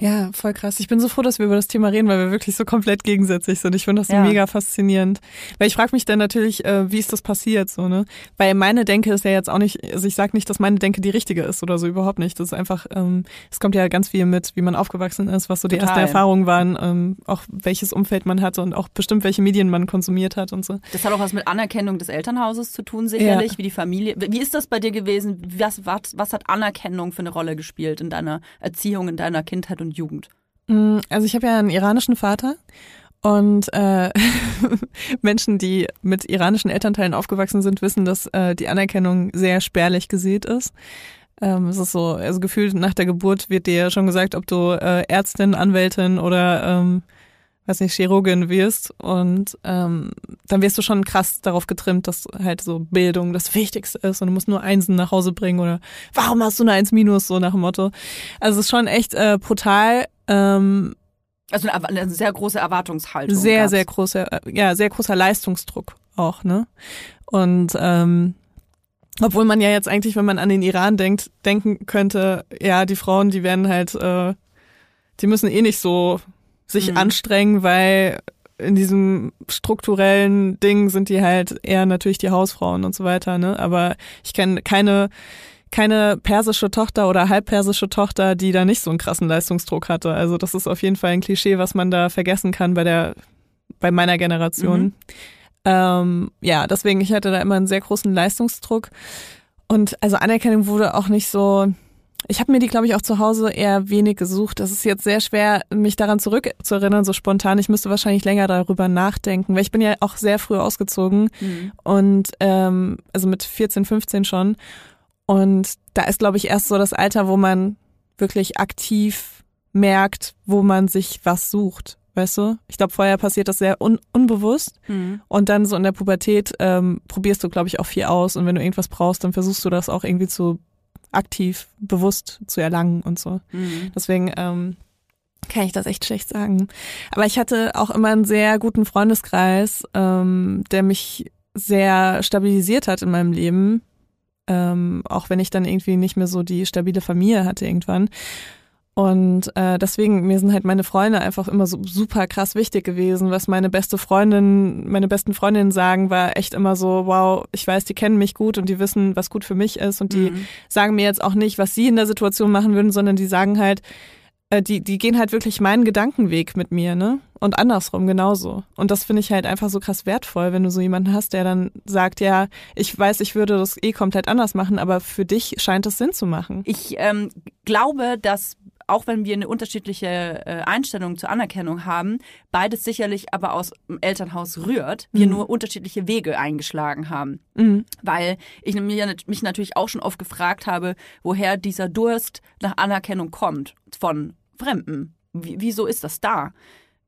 S3: Ja, voll krass. Ich bin so froh, dass wir über das Thema reden, weil wir wirklich so komplett gegensätzlich sind. Ich finde das
S2: Ja.
S3: mega faszinierend. Weil ich frage mich dann natürlich, äh, wie ist das passiert, so, ne? Weil meine Denke ist ja jetzt auch nicht, also ich sage nicht, dass meine Denke die richtige ist oder so, überhaupt nicht. Das ist einfach, ähm, es kommt ja ganz viel mit, wie man aufgewachsen ist, was so die
S2: Total.
S3: ersten Erfahrungen waren, ähm, auch welches Umfeld man hatte und auch bestimmt welche Medien man konsumiert hat und so.
S2: Das hat auch was mit Anerkennung des Elternhauses zu tun, sicherlich,
S3: Ja.
S2: wie die Familie. Wie ist das bei dir gewesen? Was, was, was hat Anerkennung für eine Rolle gespielt in deiner Erziehung, in deiner Kindheit und Jugend?
S3: Mm, Also ich habe ja einen iranischen Vater und äh, [laughs] Menschen, die mit iranischen Elternteilen aufgewachsen sind, wissen, dass äh, die Anerkennung sehr spärlich gesät ist. Ähm, es ist so, also gefühlt nach der Geburt wird dir schon gesagt, ob du äh, Ärztin, Anwältin oder ähm, weiß nicht, Chirurgin wirst und ähm, dann wirst du schon krass darauf getrimmt, dass halt so Bildung das Wichtigste ist und du musst nur Einsen nach Hause bringen oder warum hast du eine Eins minus, so nach dem Motto. Also es ist schon echt äh, brutal, ähm,
S2: Also eine, eine sehr große Erwartungshaltung.
S3: sehr,
S2: gab's.
S3: sehr großer, äh, ja, sehr großer Leistungsdruck auch, ne? Und ähm, obwohl man ja jetzt eigentlich, wenn man an den Iran denkt, denken könnte, ja, die Frauen, die werden halt, äh, die müssen eh nicht so sich
S2: Mhm.
S3: anstrengen, weil in diesem strukturellen Ding sind die halt eher natürlich die Hausfrauen und so weiter, ne? Aber ich kenne keine keine persische Tochter oder halbpersische Tochter, die da nicht so einen krassen Leistungsdruck hatte. Also das ist auf jeden Fall ein Klischee, was man da vergessen kann bei der bei meiner Generation.
S2: Mhm.
S3: Ähm, ja, deswegen ich hatte da immer einen sehr großen Leistungsdruck und also Anerkennung wurde auch nicht so. Ich habe mir die, glaube ich, auch zu Hause eher wenig gesucht. Das ist jetzt sehr schwer, mich daran zurückzuerinnern, so spontan. Ich müsste wahrscheinlich länger darüber nachdenken, weil ich bin ja auch sehr früh ausgezogen
S2: Mhm.
S3: und ähm, also mit 14, 15 schon. Und da ist, glaube ich, erst so das Alter, wo man wirklich aktiv merkt, wo man sich was sucht. Weißt du? Ich glaube, vorher passiert das sehr un unbewusst.
S2: Mhm.
S3: Und dann so in der Pubertät ähm, probierst du, glaube ich, auch viel aus. Und wenn du irgendwas brauchst, dann versuchst du das auch irgendwie zu aktiv, bewusst zu erlangen und so.
S2: Mhm.
S3: Deswegen ähm, kann ich das echt schlecht sagen. Aber ich hatte auch immer einen sehr guten Freundeskreis, ähm, der mich sehr stabilisiert hat in meinem Leben. Ähm, auch wenn ich dann irgendwie nicht mehr so die stabile Familie hatte irgendwann. Und äh, deswegen, mir sind halt meine Freunde einfach immer so super krass wichtig gewesen. Was meine beste Freundin, meine besten Freundinnen sagen, war echt immer so, wow, ich weiß, die kennen mich gut und die wissen, was gut für mich ist. Und die
S2: Mhm.
S3: sagen mir jetzt auch nicht, was sie in der Situation machen würden, sondern die sagen halt, äh, die, die gehen halt wirklich meinen Gedankenweg mit mir, ne? Und andersrum genauso. Und das finde ich halt einfach so krass wertvoll, wenn du so jemanden hast, der dann sagt, ja, ich weiß, ich würde das eh komplett anders machen, aber für dich scheint es Sinn zu machen.
S2: Ich ähm, glaube, dass auch wenn wir eine unterschiedliche äh, Einstellung zur Anerkennung haben, beides sicherlich aber aus dem Elternhaus rührt, wir
S3: Mhm.
S2: nur unterschiedliche Wege eingeschlagen haben.
S3: Mhm.
S2: Weil ich mir- mich natürlich auch schon oft gefragt habe, woher dieser Durst nach Anerkennung kommt von Fremden. Wie, wieso ist das da?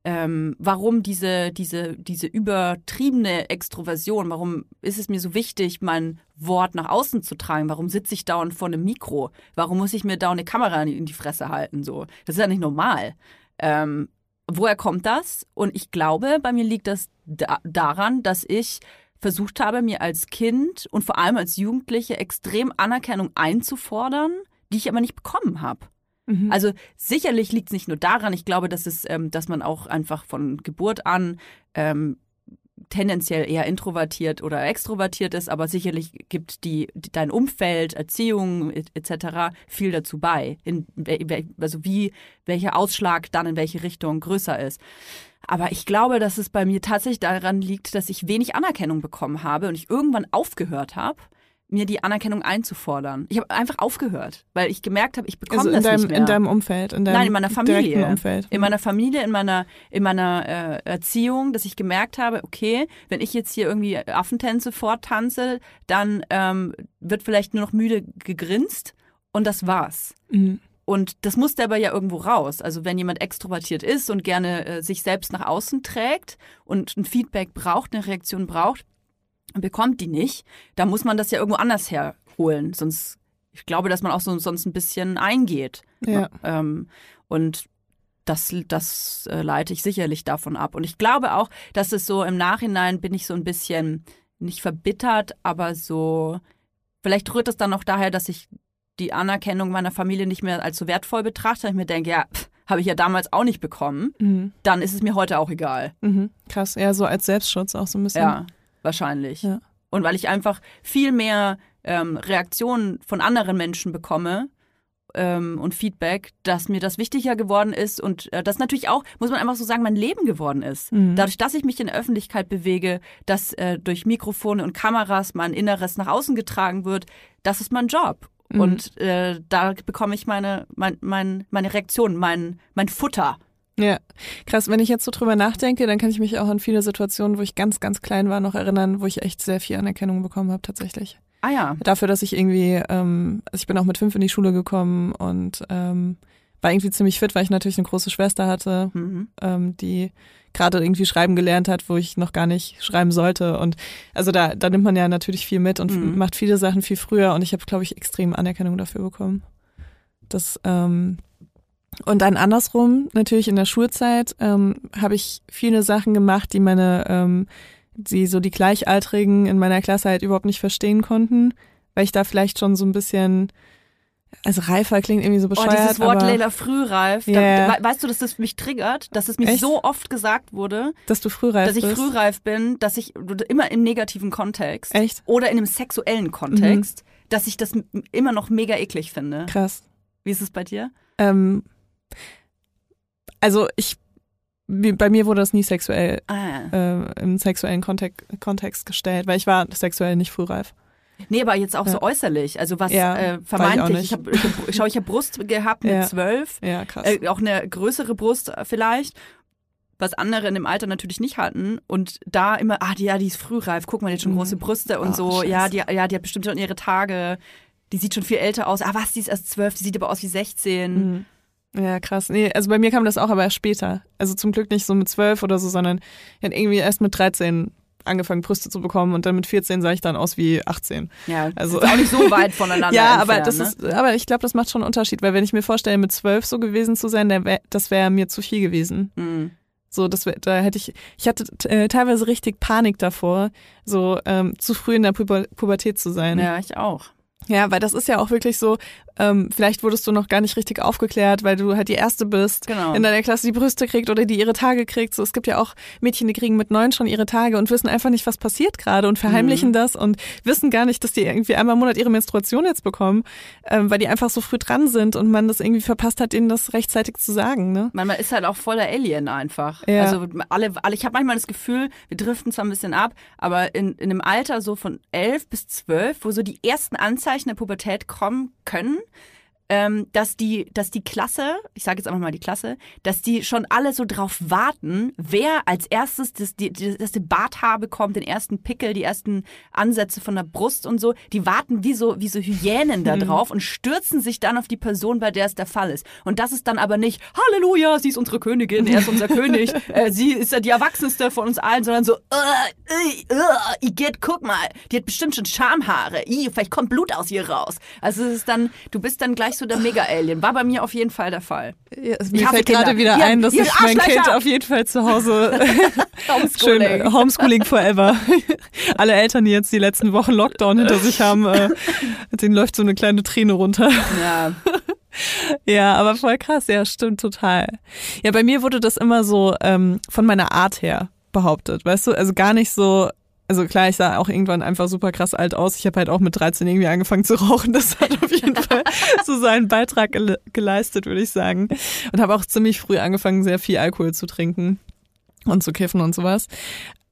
S2: Ähm, warum diese, diese, diese übertriebene Extroversion? Warum ist es mir so wichtig, mein Wort nach außen zu tragen? Warum sitze ich dauernd vor einem Mikro? Warum muss ich mir dauernd eine Kamera in die Fresse halten? So, das ist ja nicht normal. Ähm, woher kommt das? Und ich glaube, bei mir liegt das da daran, dass ich versucht habe, mir als Kind und vor allem als Jugendliche extrem Anerkennung einzufordern, die ich aber nicht bekommen habe.
S3: Mhm.
S2: Also sicherlich liegt es nicht nur daran, ich glaube, dass es, ähm, dass man auch einfach von Geburt an ähm, tendenziell eher introvertiert oder extrovertiert ist, aber sicherlich gibt die, dein Umfeld, Erziehung et- etc. viel dazu bei, in, also wie welcher Ausschlag dann in welche Richtung größer ist. Aber ich glaube, dass es bei mir tatsächlich daran liegt, dass ich wenig Anerkennung bekommen habe und ich irgendwann aufgehört habe, mir die Anerkennung einzufordern. Ich habe einfach aufgehört, weil ich gemerkt habe, ich bekomme
S3: also in
S2: das
S3: deinem,
S2: nicht mehr.
S3: in deinem Umfeld, in deinem
S2: Nein, in meiner Familie.
S3: Umfeld.
S2: In meiner Familie, in meiner, in meiner äh, Erziehung, dass ich gemerkt habe, okay, wenn ich jetzt hier irgendwie Affentänze vortanze, dann ähm, wird vielleicht nur noch müde gegrinst und das war's.
S3: Mhm.
S2: Und das musste aber ja irgendwo raus. Also wenn jemand extrovertiert ist und gerne äh, sich selbst nach außen trägt und ein Feedback braucht, eine Reaktion braucht, und bekommt die nicht, dann muss man das ja irgendwo anders herholen. Sonst, ich glaube, dass man auch so, sonst ein bisschen eingeht.
S3: Ja.
S2: Ähm, und das, das äh, leite ich sicherlich davon ab. Und ich glaube auch, dass es so im Nachhinein bin ich so ein bisschen nicht verbittert, aber so, vielleicht rührt es dann auch daher, dass ich die Anerkennung meiner Familie nicht mehr als so wertvoll betrachte. Ich mir denke, ja, habe ich ja damals auch nicht bekommen.
S3: Mhm.
S2: Dann ist es mir heute auch egal.
S3: Mhm. Krass, ja, so als Selbstschutz auch so ein bisschen.
S2: Ja, wahrscheinlich.
S3: Ja.
S2: Und weil ich einfach viel mehr ähm, Reaktionen von anderen Menschen bekomme ähm, und Feedback, dass mir das wichtiger geworden ist und äh, das natürlich auch, muss man einfach so sagen, mein Leben geworden ist.
S3: Mhm.
S2: Dadurch, dass ich mich in der Öffentlichkeit bewege, dass äh, durch Mikrofone und Kameras mein Inneres nach außen getragen wird, das ist mein Job.
S3: Mhm.
S2: Und äh, da bekomme ich meine, mein, mein, meine Reaktion, mein, mein Futter.
S3: Ja, krass. Wenn ich jetzt so drüber nachdenke, dann kann ich mich auch an viele Situationen, wo ich ganz, ganz klein war, noch erinnern, wo ich echt sehr viel Anerkennung bekommen habe, tatsächlich.
S2: Ah ja.
S3: Dafür, dass ich irgendwie, ähm, also ich bin auch mit fünf in die Schule gekommen und ähm, war irgendwie ziemlich fit, weil ich natürlich eine große Schwester hatte,
S2: Mhm.
S3: ähm, die gerade irgendwie schreiben gelernt hat, wo ich noch gar nicht schreiben sollte. Und also da, da nimmt man ja natürlich viel mit und
S2: Mhm.
S3: macht viele Sachen viel früher und ich habe, glaube ich, extrem Anerkennung dafür bekommen. Das, ähm, und dann andersrum, natürlich in der Schulzeit, ähm, habe ich viele Sachen gemacht, die meine, ähm, die so die Gleichaltrigen in meiner Klasse halt überhaupt nicht verstehen konnten, weil ich da vielleicht schon so ein bisschen, also reifer klingt irgendwie so
S2: Oh,
S3: bescheuert.
S2: dieses Wort
S3: aber
S2: Leila Frühreif.
S3: Ja.
S2: Da, we- weißt du, dass das mich triggert, dass es mir
S3: Echt?
S2: so oft gesagt wurde,
S3: dass du frühreif
S2: dass ich
S3: bist.
S2: frühreif bin, dass ich immer im negativen Kontext
S3: Echt?
S2: oder in einem sexuellen Kontext, dass ich das immer noch mega eklig finde.
S3: Krass.
S2: Wie ist es bei dir?
S3: Ähm, also ich, bei mir wurde das nie sexuell
S2: Ah.
S3: äh, im sexuellen Kontext, Kontext gestellt, weil ich war sexuell nicht frühreif.
S2: Nee, aber jetzt auch
S3: Ja.
S2: so äußerlich. Also was
S3: Ja,
S2: äh,
S3: ich
S2: vermeintlich.
S3: nicht.
S2: Ich habe, ich hab, schau, ich habe Brust gehabt mit zwölf,
S3: Ja, krass.
S2: äh, auch eine größere Brust äh, vielleicht. Was andere in dem Alter natürlich nicht hatten. Und da immer, ah, die, ja, die ist frühreif, guck mal, die hat schon
S3: Mhm.
S2: große Brüste und
S3: Oh,
S2: so.
S3: scheiße.
S2: Ja die, ja, die hat bestimmt schon ihre Tage. Die sieht schon viel älter aus. Ah, was, die ist erst zwölf, die sieht aber aus wie 16.
S3: Mhm. Ja, krass. Nee, also bei mir kam das auch aber erst später. Also zum Glück nicht so mit zwölf oder so, sondern ich hatte irgendwie erst mit 13 angefangen, Brüste zu bekommen und dann mit 14 sah ich dann aus wie 18.
S2: Ja,
S3: Also-
S2: auch nicht so weit voneinander [laughs]
S3: ja,
S2: entfernt,
S3: aber das
S2: ne?
S3: ist, aber ich glaube, das macht schon einen Unterschied, weil wenn ich mir vorstelle, mit zwölf so gewesen zu sein, wär, das wäre mir zu viel gewesen.
S2: Mhm.
S3: So, das wär, da hätte ich, ich hatte äh, teilweise richtig Panik davor, so ähm, zu früh in der Puber Pubertät zu sein.
S2: Ja, ich auch.
S3: Ja, weil das ist ja auch wirklich so, ähm, vielleicht wurdest du noch gar nicht richtig aufgeklärt, weil du halt die Erste bist,
S2: Genau.
S3: in deiner Klasse die Brüste kriegt oder die ihre Tage kriegt. So, es gibt ja auch Mädchen, die kriegen mit neun schon ihre Tage und wissen einfach nicht, was passiert gerade und verheimlichen das und wissen gar nicht, dass die irgendwie einmal im Monat ihre Menstruation jetzt bekommen, ähm, weil die einfach so früh dran sind und man das irgendwie verpasst hat, ihnen das rechtzeitig zu sagen. Ne?
S2: Man man ist halt auch voller Alien einfach.
S3: Ja.
S2: Also alle, alle ich habe manchmal das Gefühl, wir driften zwar ein bisschen ab, aber in, in einem Alter so von elf bis zwölf, wo so die ersten Anzeichen der Pubertät kommen können, ähm, dass die, dass die Klasse, ich sage jetzt einfach mal die Klasse, dass die schon alle so drauf warten, wer als erstes das, die, das den Barthaar bekommt, den ersten Pickel, die ersten Ansätze von der Brust und so. Die warten wie so, wie so Hyänen da drauf und stürzen sich dann auf die Person, bei der es der Fall ist. Und das ist dann aber nicht, Halleluja, sie ist unsere Königin, er ist unser König, [laughs] äh, sie ist ja die Erwachsenste von uns allen, sondern so, äh, äh, äh, Igitt, guck mal, die hat bestimmt schon Schamhaare, Ih, vielleicht kommt Blut aus ihr raus. Also es ist dann, du bist dann gleich so der Mega-Alien. War bei mir auf jeden Fall der Fall.
S3: Ja,
S2: Ich
S3: mir fällt gerade wieder ein, dass ich mein! Kind auf jeden Fall zu Hause [laughs]
S2: Homeschooling.
S3: Schön, äh, Homeschooling forever. [laughs] Alle Eltern, die jetzt die letzten Wochen Lockdown hinter sich haben, äh, [laughs] denen läuft so eine kleine Träne runter.
S2: Ja.
S3: Ja, aber voll krass, ja, stimmt total. Ja, bei mir wurde das immer so ähm, von meiner Art her behauptet, weißt du? Also gar nicht so, also klar, ich sah auch irgendwann einfach super krass alt aus. Ich habe halt auch mit 13 irgendwie angefangen zu rauchen. Das hat auf jeden [laughs] Fall so seinen Beitrag gele geleistet, würde ich sagen. Und habe auch ziemlich früh angefangen, sehr viel Alkohol zu trinken und zu kiffen und sowas.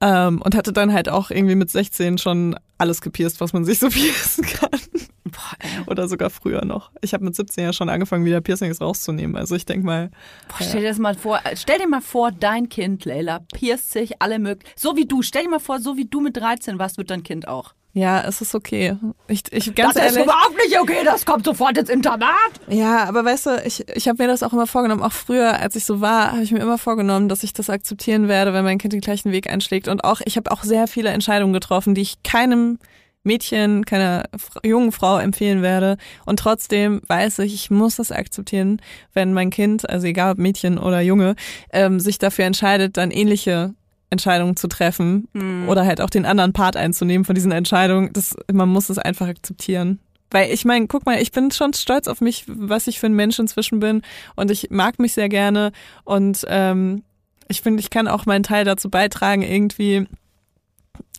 S3: Ähm, und hatte dann halt auch irgendwie mit 16 schon alles gepierst, was man sich so [laughs] piercen kann.
S2: Boah.
S3: Oder sogar früher noch. Ich habe mit 17 ja schon angefangen, wieder Piercings rauszunehmen. Also ich denke mal,
S2: Boah, stell dir das mal vor, stell dir mal vor, dein Kind, Leila, pierst sich alle möglichen. So wie du, stell dir mal vor, so wie du mit 13 warst, wird dein Kind auch.
S3: Ja, es ist okay. Ich, ich ganz
S2: das ist
S3: ehrlich.
S2: überhaupt nicht okay, das kommt sofort ins Internat.
S3: Ja, aber weißt du, ich, ich habe mir das auch immer vorgenommen. Auch früher, als ich so war, habe ich mir immer vorgenommen, dass ich das akzeptieren werde, wenn mein Kind den gleichen Weg einschlägt. Und auch, ich habe auch sehr viele Entscheidungen getroffen, die ich keinem Mädchen, keiner jungen Frau empfehlen werde. Und trotzdem weiß ich, ich muss das akzeptieren, wenn mein Kind, also egal ob Mädchen oder Junge, ähm, sich dafür entscheidet, dann ähnliche Entscheidungen zu treffen mhm. oder halt auch den anderen Part einzunehmen von diesen Entscheidungen. Das, man muss es einfach akzeptieren. Weil ich meine, guck mal, ich bin schon stolz auf mich, was ich für ein Mensch inzwischen bin und ich mag mich sehr gerne und ähm, ich finde, ich kann auch meinen Teil dazu beitragen, irgendwie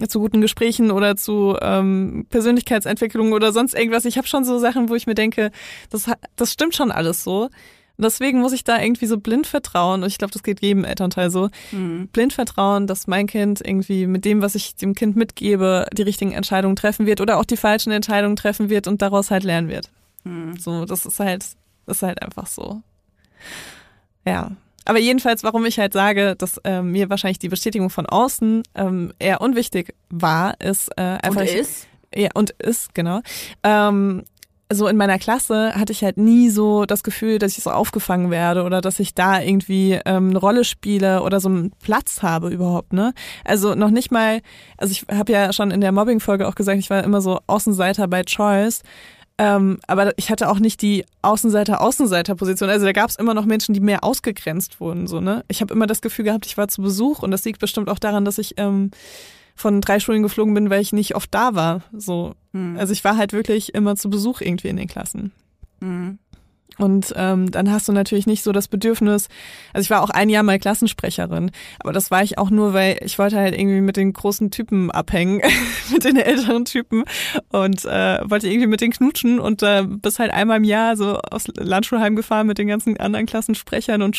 S3: zu guten Gesprächen oder zu ähm, Persönlichkeitsentwicklung oder sonst irgendwas. Ich habe schon so Sachen, wo ich mir denke, das, das stimmt schon alles so. Deswegen muss ich da irgendwie so blind vertrauen. Und ich glaube, das geht jedem Elternteil so. Mhm. Blind vertrauen, dass mein Kind irgendwie mit dem, was ich dem Kind mitgebe, die richtigen Entscheidungen treffen wird oder auch die falschen Entscheidungen treffen wird und daraus halt lernen wird. Mhm. So, das ist halt, das ist halt einfach so. Ja. Aber jedenfalls, warum ich halt sage, dass äh, mir wahrscheinlich die Bestätigung von außen ähm, eher unwichtig war, ist äh, einfach.
S2: Und ist?
S3: Ja, und ist, genau. Ähm, so in meiner Klasse hatte ich halt nie so das Gefühl, dass ich so aufgefangen werde oder dass ich da irgendwie ähm, eine Rolle spiele oder so einen Platz habe überhaupt, ne? Also noch nicht mal, also ich habe ja schon in der Mobbing-Folge auch gesagt, ich war immer so Außenseiter bei Choice. Ähm, aber ich hatte auch nicht die Außenseiter-Außenseiter-Position. Also da gab es immer noch Menschen, die mehr ausgegrenzt wurden. So, ne? Ich habe immer das Gefühl gehabt, ich war zu Besuch und das liegt bestimmt auch daran, dass ich ähm, von drei Schulen geflogen bin, weil ich nicht oft da war. So. Mhm. Also ich war halt wirklich immer zu Besuch irgendwie in den Klassen. Mhm. Und ähm, dann hast du natürlich nicht so das Bedürfnis, also ich war auch ein Jahr mal Klassensprecherin, aber das war ich auch nur, weil ich wollte halt irgendwie mit den großen Typen abhängen, [laughs] mit den älteren Typen und äh, wollte irgendwie mit denen knutschen und äh, bis halt einmal im Jahr so aus Landschulheim gefahren mit den ganzen anderen Klassensprechern und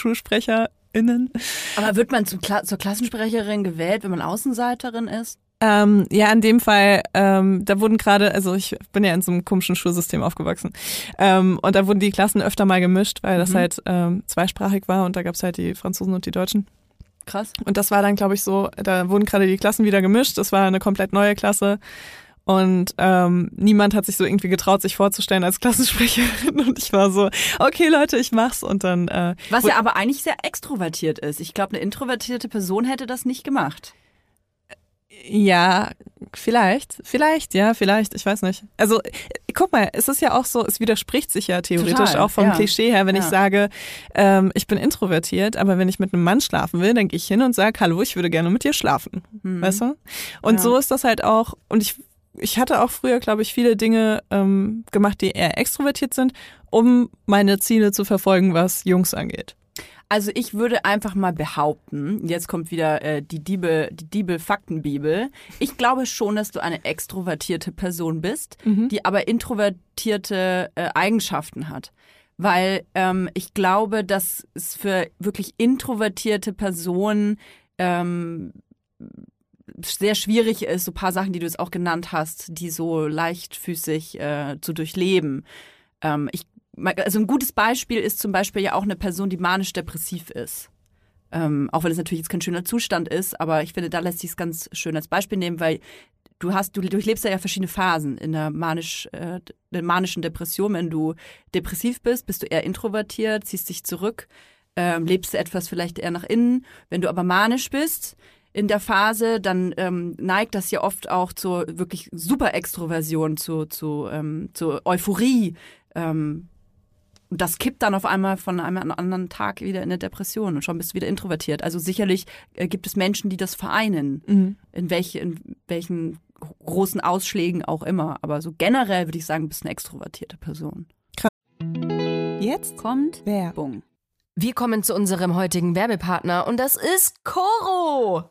S3: SchulsprecherInnen.
S2: Aber wird man Kla zur Klassensprecherin gewählt, wenn man Außenseiterin ist?
S3: Ähm, ja, in dem Fall, ähm, da wurden gerade, also ich bin ja in so einem komischen Schulsystem aufgewachsen. Ähm, und da wurden die Klassen öfter mal gemischt, weil das mhm. halt ähm, zweisprachig war und da gab's halt die Franzosen und die Deutschen.
S2: Krass.
S3: Und das war dann, glaube ich, so, da wurden gerade die Klassen wieder gemischt. Das war eine komplett neue Klasse. Und ähm, niemand hat sich so irgendwie getraut, sich vorzustellen als Klassensprecherin. [laughs] Und ich war so, okay Leute, ich mach's. Und dann. Äh,
S2: Was ja aber eigentlich sehr extrovertiert ist. Ich glaube, eine introvertierte Person hätte das nicht gemacht.
S3: Ja, vielleicht, vielleicht, ja, vielleicht, ich weiß nicht. Also, guck mal, es ist ja auch so, es widerspricht sich ja theoretisch Total, auch vom ja. Klischee her, wenn ja. ich sage, ähm, ich bin introvertiert, aber wenn ich mit einem Mann schlafen will, dann gehe ich hin und sage, hallo, ich würde gerne mit dir schlafen. Mhm. Weißt du? Und ja. so ist das halt auch, und ich, ich hatte auch früher, glaube ich, viele Dinge ähm, gemacht, die eher extrovertiert sind, um meine Ziele zu verfolgen, was Jungs angeht.
S2: Also ich würde einfach mal behaupten, jetzt kommt wieder äh, die Diebe, die Diebe-Faktenbibel. Ich glaube schon, dass du eine extrovertierte Person bist, mhm. die aber introvertierte äh, Eigenschaften hat. Weil ähm, ich glaube, dass es für wirklich introvertierte Personen ähm, sehr schwierig ist, so paar Sachen, die du jetzt auch genannt hast, die so leichtfüßig äh, zu durchleben. Ähm, ich also ein gutes Beispiel ist zum Beispiel ja auch eine Person, die manisch-depressiv ist. Ähm, auch wenn es natürlich jetzt kein schöner Zustand ist, aber ich finde, da lässt sich es ganz schön als Beispiel nehmen, weil du hast, du durchlebst ja, ja verschiedene Phasen in der, manisch, äh, der manischen Depression. Wenn du depressiv bist, bist du eher introvertiert, ziehst dich zurück, ähm, lebst du etwas vielleicht eher nach innen. Wenn du aber manisch bist, in der Phase, dann ähm, neigt das ja oft auch zur wirklich super Extroversion, zu, zu, ähm, zur Euphorie. Ähm, und das kippt dann auf einmal von einem anderen Tag wieder in eine Depression und schon bist du wieder introvertiert. Also sicherlich äh, gibt es Menschen, die das vereinen, mhm. in, welche, in welchen großen Ausschlägen auch immer. Aber so generell würde ich sagen, du bist eine extrovertierte Person.
S4: Jetzt kommt Werbung. Wir kommen zu unserem heutigen Werbepartner und das ist Coro.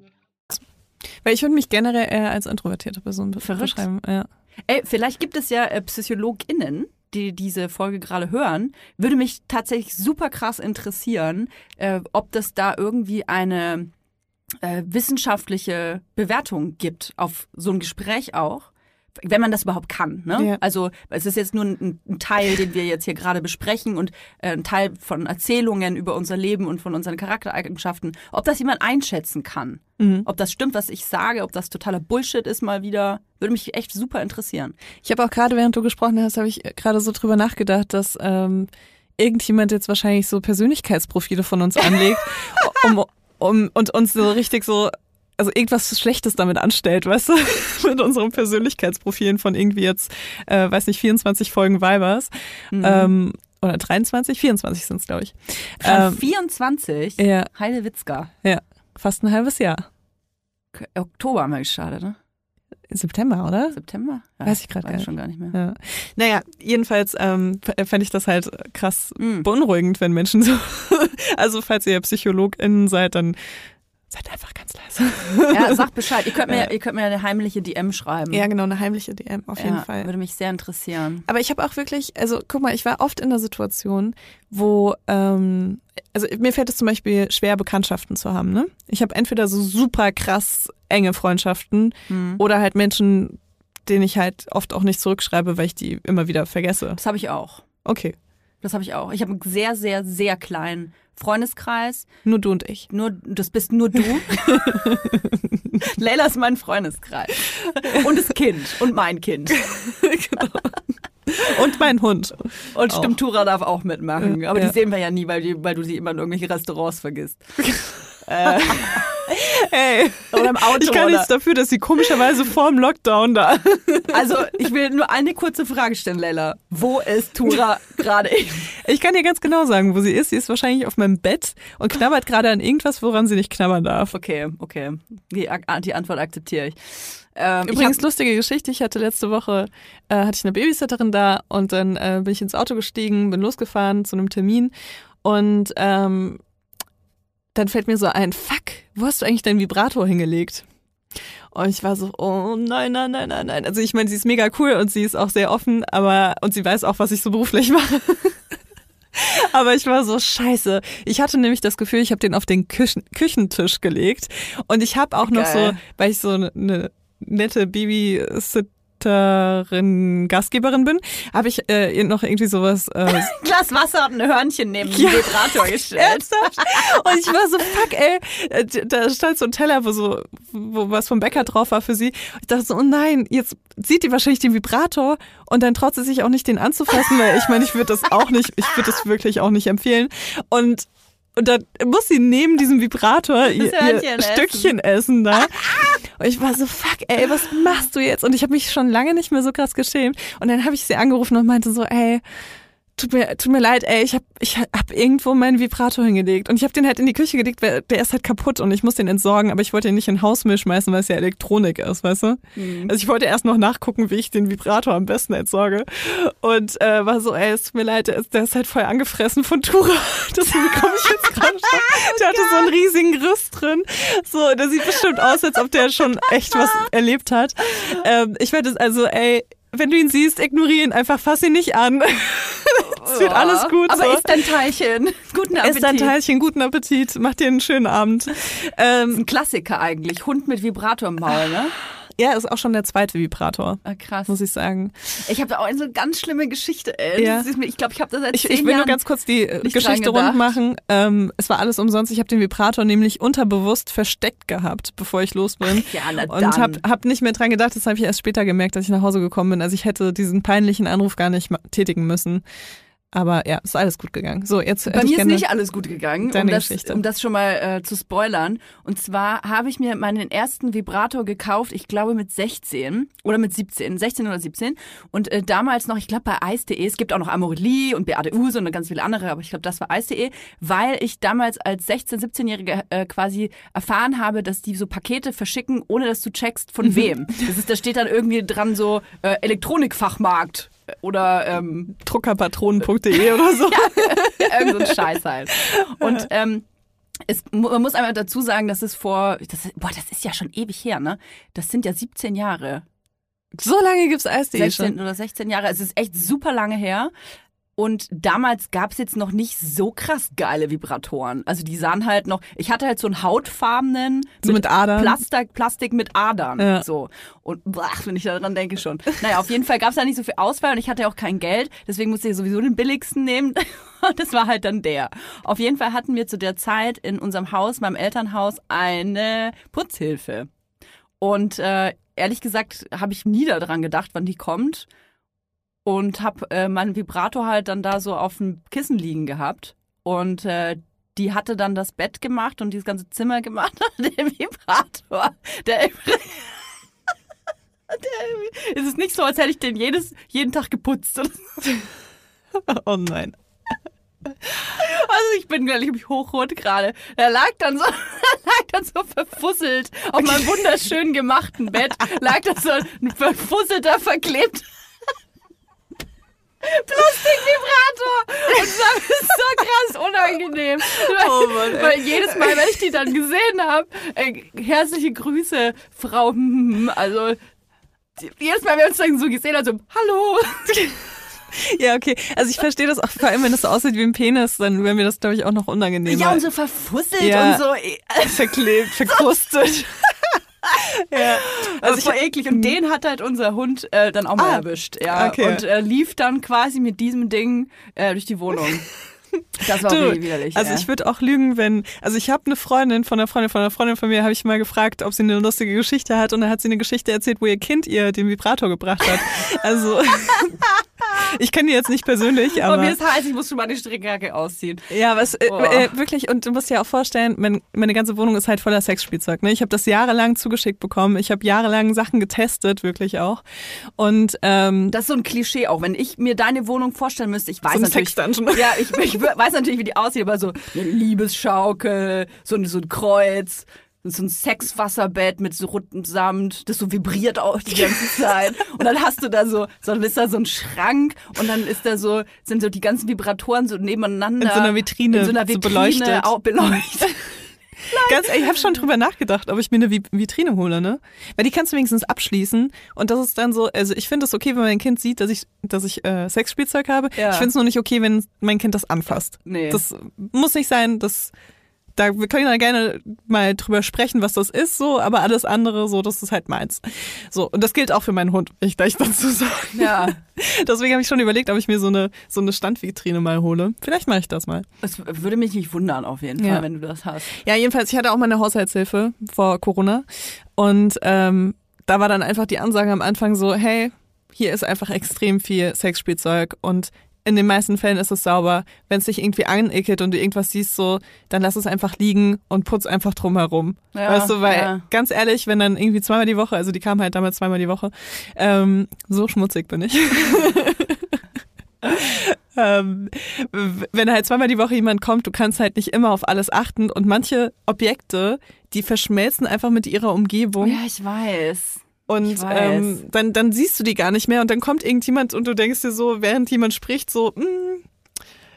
S3: Weil ich würde mich generell eher als introvertierte Person
S2: Verrückt.
S3: beschreiben. Ja.
S2: Ey, vielleicht gibt es ja äh, PsychologInnen, die diese Folge gerade hören. Würde mich tatsächlich super krass interessieren, äh, ob das da irgendwie eine äh, wissenschaftliche Bewertung gibt auf so ein Gespräch auch. Wenn man das überhaupt kann. Ne?
S3: Ja.
S2: Also es ist jetzt nur ein, ein Teil, den wir jetzt hier gerade besprechen und äh, ein Teil von Erzählungen über unser Leben und von unseren Charaktereigenschaften. Ob das jemand einschätzen kann,
S3: Mhm.
S2: ob das stimmt, was ich sage, ob das totaler Bullshit ist mal wieder, würde mich echt super interessieren.
S3: Ich habe auch gerade, während du gesprochen hast, habe ich gerade so drüber nachgedacht, dass ähm, irgendjemand jetzt wahrscheinlich so Persönlichkeitsprofile von uns anlegt, [laughs] um, um und uns so richtig so also irgendwas Schlechtes damit anstellt, weißt du, [laughs] mit unseren Persönlichkeitsprofilen von irgendwie jetzt, äh, weiß nicht, 24 Folgen Vibers ähm, oder 23, 24 sind es, glaube ich. Ähm,
S2: 24?
S3: ja,
S2: Heidewitzka.
S3: ja, fast ein halbes Jahr.
S2: Oktober haben wir gestartet, ne?
S3: September, oder?
S2: September? Ja,
S3: Weiß ich nicht.
S2: schon gar nicht mehr.
S3: Ja. Naja, jedenfalls ähm, fände ich das halt krass
S2: Mhm.
S3: beunruhigend, wenn Menschen so. [laughs] also, falls ihr PsychologInnen seid, dann seid einfach ganz leise. [laughs]
S2: Ja, sag Bescheid. Ihr könnt mir, ihr könnt mir eine heimliche DM schreiben.
S3: Ja, genau, eine heimliche DM, auf jeden
S2: Ja,
S3: Fall.
S2: Würde mich sehr interessieren.
S3: Aber ich habe auch wirklich, also guck mal, ich war oft in der Situation, wo, ähm, also mir fällt es zum Beispiel schwer, Bekanntschaften zu haben. Ne? Ich habe entweder so super krass enge Freundschaften
S2: Hm.
S3: oder halt Menschen, denen ich halt oft auch nicht zurückschreibe, weil ich die immer wieder vergesse.
S2: Das habe ich auch.
S3: Okay.
S2: Das habe ich auch. Ich habe einen sehr, sehr, sehr kleinen Freundeskreis.
S3: Nur du und ich.
S2: Nur, das bist nur du. [laughs] Leila ist mein Freundeskreis. Und das Kind. Und mein Kind.
S3: Und mein Hund.
S2: Und
S3: Auch.
S2: stimmt, Tura darf auch mitmachen. Aber
S3: Ja.
S2: die sehen wir ja nie, weil, die, weil du sie immer in irgendwelche Restaurants vergisst. [laughs] [laughs]
S3: Hey,
S2: Oder im Auto.
S3: ich kann
S2: oder,
S3: nichts dafür, dass sie komischerweise vor dem Lockdown da. [laughs]
S2: Also, ich will nur eine kurze Frage stellen, Leila. Wo ist Tura gerade?
S3: Ich kann dir ganz genau sagen, wo sie ist. Sie ist wahrscheinlich auf meinem Bett und knabbert gerade an irgendwas, woran sie nicht knabbern darf.
S2: Okay, okay. Die, die Antwort akzeptiere ich. Ähm,
S3: Übrigens,
S2: ich
S3: lustige Geschichte. Ich hatte letzte Woche, äh, hatte ich eine Babysitterin da und dann äh, bin ich ins Auto gestiegen, bin losgefahren zu einem Termin und ähm, dann fällt mir so ein, fuck, wo hast du eigentlich deinen Vibrator hingelegt? Und ich war so, oh nein, nein, nein, nein, nein. Also ich meine, sie ist mega cool und sie ist auch sehr offen, aber und sie weiß auch, was ich so beruflich [laughs] mache. Aber ich war so scheiße. Ich hatte nämlich das Gefühl, ich habe den auf den Küchen Küchentisch gelegt und ich habe auch noch so,
S2: Geil.
S3: weil ich so eine ne nette Babysitterin, Gastgeberin bin, habe ich äh, noch irgendwie sowas äh, [laughs]
S2: ein Glas Wasser und ein Hörnchen neben
S3: Ja.
S2: den Vibrator [laughs] gestellt.
S3: Und ich war so, fuck, ey. Äh, Da stand so ein Teller, wo so, wo was vom Bäcker drauf war für sie. Ich dachte so, oh nein, jetzt sieht die wahrscheinlich den Vibrator und dann traut sie sich auch nicht, den anzufassen, weil ich meine, ich würde das auch nicht, ich würde das wirklich auch nicht empfehlen. Und und dann muss sie neben diesem Vibrator ihr, ihr
S2: essen.
S3: Stückchen essen da. Und ich war so, fuck, ey, was machst du jetzt? Und ich habe mich schon lange nicht mehr so krass geschämt. Und dann habe ich sie angerufen und meinte so, ey, tut mir, tut mir leid, ey, ich hab, ich hab irgendwo meinen Vibrator hingelegt und ich hab den halt in die Küche gelegt, weil der ist halt kaputt und ich muss den entsorgen, aber ich wollte ihn nicht in den Hausmüll schmeißen, weil es ja Elektronik ist, weißt du? Also ich wollte erst noch nachgucken, wie ich den Vibrator am besten entsorge und äh, war so, ey, es tut mir leid, der ist, der ist halt voll angefressen von Tura. [laughs] Deswegen komme ich jetzt [laughs] gerade schon. Der hatte so einen riesigen Riss drin. So, der sieht bestimmt aus, als ob der schon [laughs] echt was erlebt hat. Ähm, ich werde es also, ey, wenn du ihn siehst, ignoriere ihn einfach, fass ihn nicht an. Es wird alles gut.
S2: Aber
S3: so.
S2: isst dein Teilchen. [laughs] Guten Appetit.
S3: Ess dein Teilchen, guten Appetit, mach dir einen schönen Abend. Ähm,
S2: Ein Klassiker eigentlich. Hund mit Vibrator im Maul, ne?
S3: ja, ist auch schon der zweite Vibrator,
S2: Ah, krass.
S3: muss ich sagen.
S2: Ich habe da auch eine so ganz schlimme Geschichte, ey.
S3: Ja.
S2: Ist ich glaube, ich habe das seit
S3: Ich,
S2: zehn
S3: ich will
S2: Jahren
S3: nur ganz kurz die äh, Geschichte rund machen. Ähm, es war alles umsonst. Ich habe den Vibrator nämlich unterbewusst versteckt gehabt, bevor ich los bin.
S2: Ja, na
S3: Und habe hab nicht mehr dran gedacht, das habe ich erst später gemerkt, als ich nach Hause gekommen bin. Also ich hätte diesen peinlichen Anruf gar nicht tätigen müssen. Aber ja, ist alles gut gegangen. So, jetzt
S2: Bei mir ist nicht alles gut gegangen, um
S3: deine
S2: das,
S3: Geschichte.
S2: um das schon mal äh, zu spoilern. Und zwar habe ich mir meinen ersten Vibrator gekauft, ich glaube mit 16 oder mit 17, 16 oder 17. Und äh, damals noch, ich glaube bei Eis.de, es gibt auch noch Amorelie und Beate Use und ganz viele andere, aber ich glaube, das war Eis.de, weil ich damals als 16-, 17-Jährige äh, quasi erfahren habe, dass die so Pakete verschicken, ohne dass du checkst, von [laughs] wem. Das ist, da steht dann irgendwie dran so äh, Elektronikfachmarkt oder ähm,
S3: Druckerpatronen.de oder so. [laughs]
S2: Irgend so ein Scheiß halt. Und ähm, es, man muss einmal dazu sagen, dass es vor, das, boah, das ist ja schon ewig her, ne? Das sind ja 17 Jahre.
S3: So lange gibt's Eis.de
S2: 16
S3: schon.
S2: oder 16 Jahre. Es ist echt super lange her. Und damals gab's jetzt noch nicht so krass geile Vibratoren. Also die sahen halt noch, ich hatte halt so einen hautfarbenen
S3: So mit Adern.
S2: Plastik, Plastik mit Adern.
S3: Ja.
S2: So. Und ach, wenn ich daran denke schon. Naja, auf jeden Fall gab's da nicht so viel Auswahl und ich hatte auch kein Geld. Deswegen musste ich sowieso den billigsten nehmen. [laughs] Und das war halt dann der. Auf jeden Fall hatten wir zu der Zeit in unserem Haus, meinem Elternhaus, eine Putzhilfe. Und äh, ehrlich gesagt habe ich nie daran gedacht, wann die kommt. Und habe äh, meinen Vibrator halt dann da so auf dem Kissen liegen gehabt. Und äh, die hatte dann das Bett gemacht und dieses ganze Zimmer gemacht. [laughs] Der Vibrator, der, [laughs] der es ist nicht so, als hätte ich den jedes, jeden Tag geputzt. Also
S3: Oh nein.
S2: ich bin gleich hochrot gerade. Er lag dann so, [laughs] lag dann so verfusselt auf meinem wunderschön gemachten Bett. Lag da so ein verfusselter, verklebt Plastikvibrator. Und war mir so krass unangenehm. Weil,
S3: Oh Mann,
S2: weil jedes Mal, wenn ich die dann gesehen habe, äh, herzliche Grüße, Frau. Also die- jedes Mal, wenn wir uns dann so gesehen haben, so, hallo.
S3: Ja, okay. Also ich verstehe das auch, vor allem wenn das so aussieht wie ein Penis, dann wäre mir das, glaube ich, auch noch unangenehm.
S2: Ja, und so verfusselt
S3: Ja.
S2: und so. äh, [laughs]
S3: verklebt, verkrustet. [laughs] [laughs] ja.
S2: Also,
S3: ich,
S2: eklig. Und den hat halt unser Hund äh, dann auch mal
S3: Ah,
S2: erwischt. Ja.
S3: okay.
S2: Und äh, lief dann quasi mit diesem Ding äh, durch die Wohnung. [laughs] [laughs] Das war
S3: Du,
S2: widerlich.
S3: Also
S2: ja.
S3: ich würde auch lügen, wenn, also ich habe eine Freundin von einer Freundin von einer Freundin von mir, habe ich mal gefragt, ob sie eine lustige Geschichte hat und dann hat sie eine Geschichte erzählt, wo ihr Kind ihr den Vibrator gebracht hat. Also [laughs] ich kenne die jetzt nicht persönlich,
S2: Oh,
S3: aber
S2: mir ist heiß, ich muss schon mal die Strickjacke ausziehen.
S3: ja, was äh,
S2: Oh.
S3: äh, wirklich und du musst dir auch vorstellen, mein, meine ganze Wohnung ist halt voller Sexspielzeug. Ne? Ich habe das jahrelang zugeschickt bekommen. Ich habe jahrelang Sachen getestet, wirklich auch. Und ähm,
S2: Das ist so ein Klischee auch. Wenn ich mir deine Wohnung vorstellen müsste, ich weiß
S3: So
S2: natürlich.
S3: Sexdungeon.
S2: Ja, ich, ich weiß natürlich, wie die aussieht, aber so eine Liebesschaukel, so ein, so ein Kreuz, so ein Sexwasserbett mit so rotem Samt, das so vibriert auch die ganze [laughs] Zeit. Und dann hast du da so, so ist da so ein Schrank und dann ist da so, sind so die ganzen Vibratoren so nebeneinander.
S3: In so einer Vitrine,
S2: In so einer
S3: so
S2: Vitrine
S3: beleuchtet.
S2: Auch beleuchtet. [laughs]
S3: Ganz ehrlich, ich habe schon drüber nachgedacht, ob ich mir eine Vi- Vitrine hole, ne? Weil die kannst du wenigstens abschließen und das ist dann so, also ich finde es okay, wenn mein Kind sieht, dass ich, dass ich äh, Sexspielzeug habe.
S2: Ja.
S3: Ich finde es nur nicht okay, wenn mein Kind das anfasst.
S2: Nee.
S3: Das muss nicht sein, das da wir können ja gerne mal drüber sprechen, was das ist, so, aber alles andere, so, das ist halt meins. So, und das gilt auch für meinen Hund, will ich gleich dazu sagen.
S2: Ja. [laughs]
S3: Deswegen habe ich schon überlegt, ob ich mir so eine, so eine Standvitrine mal hole. Vielleicht mache ich das mal.
S2: Es würde mich nicht wundern, auf jeden
S3: Ja.
S2: Fall, wenn du das hast.
S3: Ja, jedenfalls, ich hatte auch meine Haushaltshilfe vor Corona und ähm, da war dann einfach die Ansage am Anfang so, hey, hier ist einfach extrem viel Sexspielzeug und in den meisten Fällen ist es sauber. Wenn es dich irgendwie aneckelt und du irgendwas siehst, so, dann lass es einfach liegen und putz einfach drum herum.
S2: Ja,
S3: weißt du, weil
S2: ja.
S3: ganz ehrlich, wenn dann irgendwie zweimal die Woche, also die kam halt damals zweimal die Woche, ähm, so schmutzig bin ich. [laughs] ähm, wenn halt zweimal die Woche jemand kommt, du kannst halt nicht immer auf alles achten und manche Objekte, die verschmelzen einfach mit ihrer Umgebung
S2: Ja, ich weiß.
S3: Und ähm, dann, dann siehst du die gar nicht mehr und dann kommt irgendjemand und du denkst dir so, während jemand spricht, so, "Mm,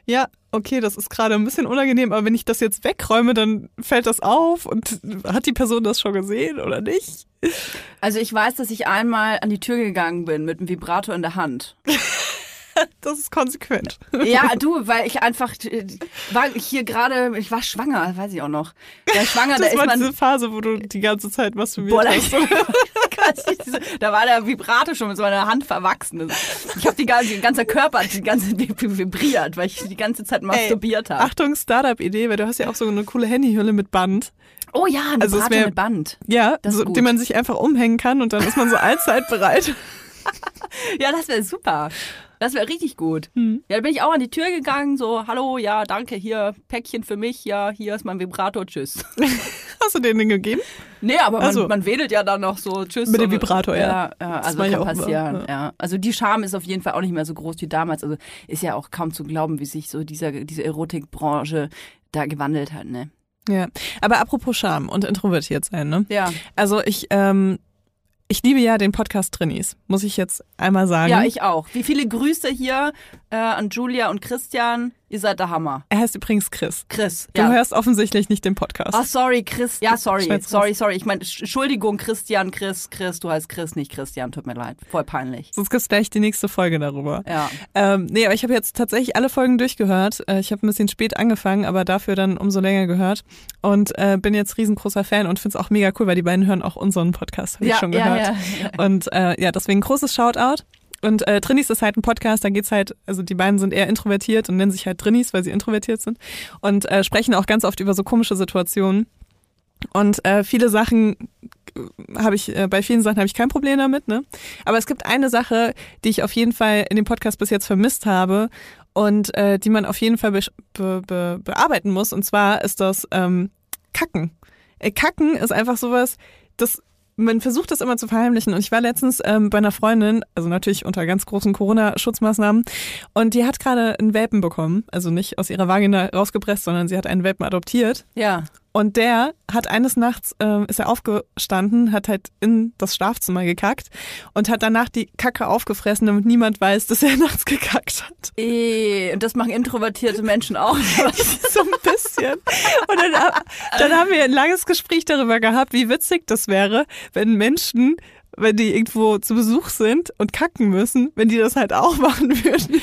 S3: ja, okay, das ist gerade ein bisschen unangenehm, aber wenn ich das jetzt wegräume, dann fällt das auf und hat die Person das schon gesehen oder nicht?
S2: Also ich weiß, dass ich einmal an die Tür gegangen bin mit einem Vibrator in der Hand. [laughs] [laughs]
S3: Das ist konsequent.
S2: Ja, du, weil ich einfach war hier gerade, ich war schwanger, weiß ich auch noch. Ja, schwanger, [laughs] da
S3: Das
S2: ist
S3: war
S2: man
S3: diese Phase, wo du die ganze Zeit masturbiert
S2: Boah, da,
S3: hast. [laughs]
S2: da war der Vibrator schon mit so einer Hand verwachsen. Ich habe die ganze, ganze Körper die ganze vibriert, weil ich die ganze Zeit masturbiert habe.
S3: Achtung, Startup-Idee, weil du hast ja auch so eine coole Handyhülle mit Band.
S2: Oh ja, ein
S3: Also wär-
S2: mit Band.
S3: Ja,
S2: ist
S3: so, den man sich einfach umhängen kann und dann ist man so allzeit bereit. [laughs]
S2: Ja, das wäre super. Das wäre richtig gut.
S3: Hm.
S2: Ja, da bin ich auch an die Tür gegangen, so, hallo, ja, danke, hier, Päckchen für mich, ja, hier ist mein Vibrator, tschüss. [laughs]
S3: Hast du den denn gegeben?
S2: Nee, aber man,
S3: Also-
S2: man wedelt ja dann noch so, tschüss.
S3: Mit dem
S2: so,
S3: Vibrator, ja.
S2: Ja, ja
S3: Das
S2: also
S3: ich
S2: kann passieren,
S3: ja.
S2: ja. Also die Scham ist auf jeden Fall auch nicht mehr so groß wie damals. Also ist ja auch kaum zu glauben, wie sich so dieser, diese Erotikbranche da gewandelt hat, ne?
S3: Ja. Aber apropos Scham und introvertiert sein, ne?
S2: Ja.
S3: Also ich, ähm, ich liebe ja den Podcast Trinis, muss ich jetzt einmal sagen.
S2: Ja, ich auch. Wie viele Grüße hier äh, an Julia und Christian. Ihr seid der Hammer.
S3: er heißt übrigens Chris.
S2: Chris.
S3: Du
S2: ja.
S3: hörst offensichtlich nicht den Podcast.
S2: Ah, sorry, Chris. Ja, sorry. Sorry, sorry. Ich meine, Entschuldigung, Christian, Chris, Chris. Du heißt Chris, nicht Christian. Tut mir leid. Voll peinlich.
S3: Sonst gibt's gleich die nächste Folge darüber.
S2: Ja.
S3: Ähm, nee, aber ich habe jetzt tatsächlich alle Folgen durchgehört. Äh, ich habe ein bisschen spät angefangen, aber dafür dann umso länger gehört. Und äh, bin jetzt riesengroßer Fan und finde es auch mega cool, weil die beiden hören auch unseren Podcast, habe
S2: ja,
S3: ich schon
S2: ja,
S3: gehört.
S2: ja.
S3: Und äh, ja, deswegen großes Shoutout. Und äh, Trinis ist halt ein Podcast, da geht's halt, also die beiden sind eher introvertiert und nennen sich halt Trinis, weil sie introvertiert sind. Und äh, sprechen auch ganz oft über so komische Situationen. Und äh, viele Sachen habe ich, äh, bei vielen Sachen habe ich kein Problem damit, ne? Aber es gibt eine Sache, die ich auf jeden Fall in dem Podcast bis jetzt vermisst habe und äh, die man auf jeden Fall be be be bearbeiten muss. Und zwar ist das ähm, Kacken. Äh, Kacken ist einfach sowas, das man versucht das immer zu verheimlichen. Und ich war letztens ähm, bei einer Freundin, also natürlich unter ganz großen Corona-Schutzmaßnahmen, und die hat gerade einen Welpen bekommen. Also nicht aus ihrer Vagina rausgepresst, sondern sie hat einen Welpen adoptiert.
S2: Ja.
S3: Und der hat eines Nachts, ähm, ist er aufgestanden, hat halt in das Schlafzimmer gekackt und hat danach die Kacke aufgefressen, damit niemand weiß, dass er [laughs] nachts gekackt hat.
S2: Eh, und das machen introvertierte Menschen auch. [laughs]
S3: so ein bisschen. Und dann, dann haben wir ein langes Gespräch darüber gehabt, wie witzig das wäre, wenn Menschen wenn die irgendwo zu Besuch sind und kacken müssen, wenn die das halt auch [laughs] machen würden.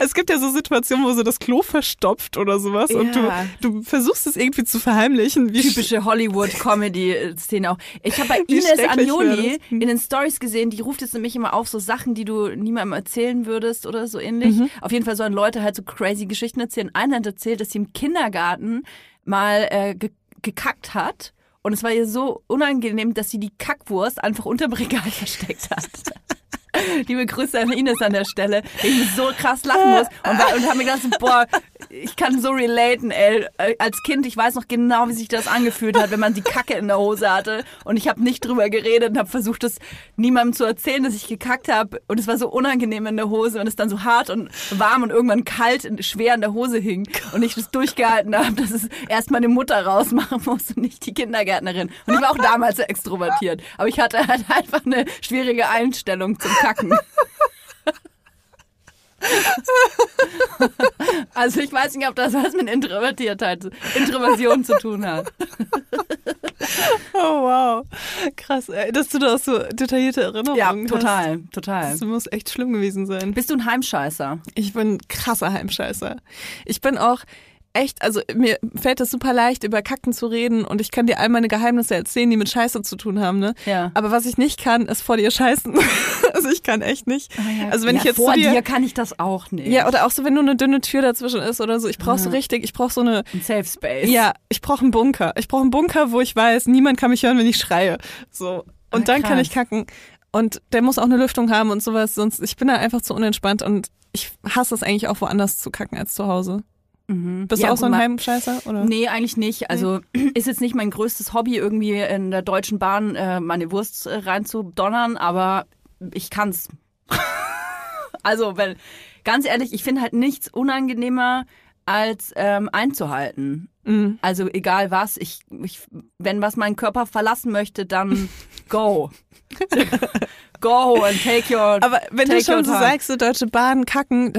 S3: Es gibt ja so Situationen, wo so das Klo verstopft oder sowas und du,
S2: Ja.
S3: du versuchst es irgendwie zu verheimlichen.
S2: Typische Hollywood-Comedy-Szene auch. Ich habe bei [laughs] Ines
S3: das?
S2: in den Stories gesehen, die ruft jetzt nämlich immer auf so Sachen, die du niemandem erzählen würdest oder so ähnlich.
S3: Mhm.
S2: Auf jeden Fall sollen Leute halt so crazy Geschichten erzählen. Einer hat erzählt, dass sie im Kindergarten mal äh, ge gekackt hat. Und es war ihr so unangenehm, dass sie die Kackwurst einfach unterm Regal [laughs] versteckt hat. [laughs] Liebe Grüße an Ines an der Stelle, ich so krass lachen muss und, war, und habe mir gedacht, boah, ich kann so relaten, ey. Äh, Als Kind, ich weiß noch genau, wie sich das angefühlt hat, wenn man die Kacke in der Hose hatte und ich habe nicht drüber geredet und habe versucht, das niemandem zu erzählen, dass ich gekackt habe und es war so unangenehm in der Hose und es dann so hart und warm und irgendwann kalt und schwer in der Hose hing und ich das durchgehalten habe, dass es erst meine Mutter rausmachen muss und nicht die Kindergärtnerin. Und ich war auch damals extrovertiert, aber ich hatte halt einfach eine schwierige Einstellung zum Kacken. [laughs] Also ich weiß nicht, ob das was mit Introvertiertheit, Introversion zu tun hat. [laughs]
S3: Oh wow, krass, ey, dass du da auch so detaillierte Erinnerungen
S2: Ja,
S3: hast.
S2: total, total.
S3: Das muss echt schlimm gewesen sein.
S2: Bist du ein Heimscheißer?
S3: Ich bin ein krasser Heimscheißer. Ich bin auch echt, also mir fällt es super leicht, über Kacken zu reden und ich kann dir all meine Geheimnisse erzählen, die mit Scheiße zu tun haben, ne?
S2: Ja.
S3: Aber was ich nicht kann, ist vor dir scheißen. [laughs] also ich kann echt nicht. Also wenn
S2: ja,
S3: ich jetzt
S2: vor
S3: dir,
S2: dir kann ich das auch nicht.
S3: ja, oder auch so, wenn nur eine dünne Tür dazwischen ist oder so. Ich brauche so
S2: Ja.
S3: richtig, ich brauche so eine,
S2: ein Safe Space.
S3: ja, ich brauche einen Bunker. Ich brauche einen Bunker, wo ich weiß, niemand kann mich hören, wenn ich schreie. So. Und
S2: Ah,
S3: dann kann ich kacken. Und der muss auch eine Lüftung haben und sowas, sonst, ich bin da einfach zu unentspannt und ich hasse es eigentlich auch woanders zu kacken als zu Hause.
S2: Mhm.
S3: Bist
S2: ja,
S3: du auch so ein Heimscheißer? Oder?
S2: Nee, eigentlich nicht. Also [clears throat] ist jetzt nicht mein größtes Hobby, irgendwie in der Deutschen Bahn äh, meine Wurst äh, reinzudonnern, aber ich kann's. [laughs] also, wenn, ganz ehrlich, ich finde halt nichts unangenehmer als ähm, einzuhalten.
S3: Mhm.
S2: Also egal was, ich, ich, wenn was meinen Körper verlassen möchte, dann [laughs] go. [laughs] go and take your [laughs]
S3: Aber wenn du schon so sagst, so deutsche Bahn kacken,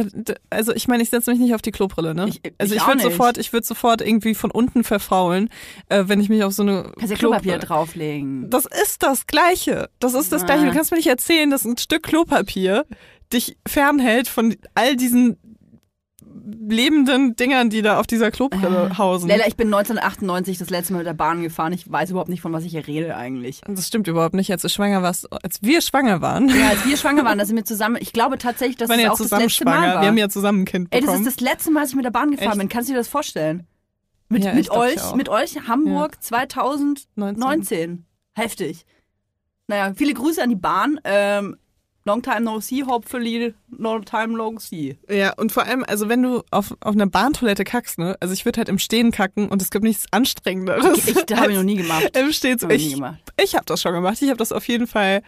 S3: also ich meine, ich setze mich nicht auf die Klobrille, ne?
S2: Ich-
S3: also
S2: ich
S3: ich würde sofort, ich würde sofort irgendwie von unten verfaulen, äh, wenn ich mich auf so eine
S2: Kannst ja
S3: Klo-
S2: Klopapier drauflegen.
S3: Das ist das Gleiche. Das ist das. Gleiche. Du kannst mir nicht erzählen, dass ein Stück Klopapier dich fernhält von all diesen lebenden Dingern, die da auf dieser Klobrille hausen.
S2: Leila, ich bin 1998 das letzte Mal mit der Bahn gefahren. Ich weiß überhaupt nicht, von was ich hier rede eigentlich.
S3: Das stimmt überhaupt nicht. Als du schwanger warst, als wir schwanger waren,
S2: Ja, als wir schwanger waren, [laughs] da sind wir zusammen. Ich glaube tatsächlich, dass es
S3: ja
S2: auch das letzte Mal
S3: schwanger.
S2: war.
S3: Wir haben ja zusammen ein Kind
S2: Ey, das
S3: bekommen.
S2: ist das letzte Mal, dass ich mit der Bahn gefahren
S3: Echt?
S2: bin. Kannst du dir das vorstellen? Mit,
S3: Ja,
S2: mit euch, mit euch, Hamburg 2019. Heftig. Naja, viele Grüße an die Bahn. Ähm, long time no see, hopefully no time no see.
S3: Ja, und vor allem, also wenn du auf, auf einer Bahntoilette kackst, ne? Also ich würde halt im Stehen kacken und es gibt nichts Anstrengenderes.
S2: Ich, das habe ich noch nie gemacht. [laughs]
S3: Im Stehen.
S2: Hab ich
S3: ich habe das schon gemacht. Ich habe das auf jeden Fall,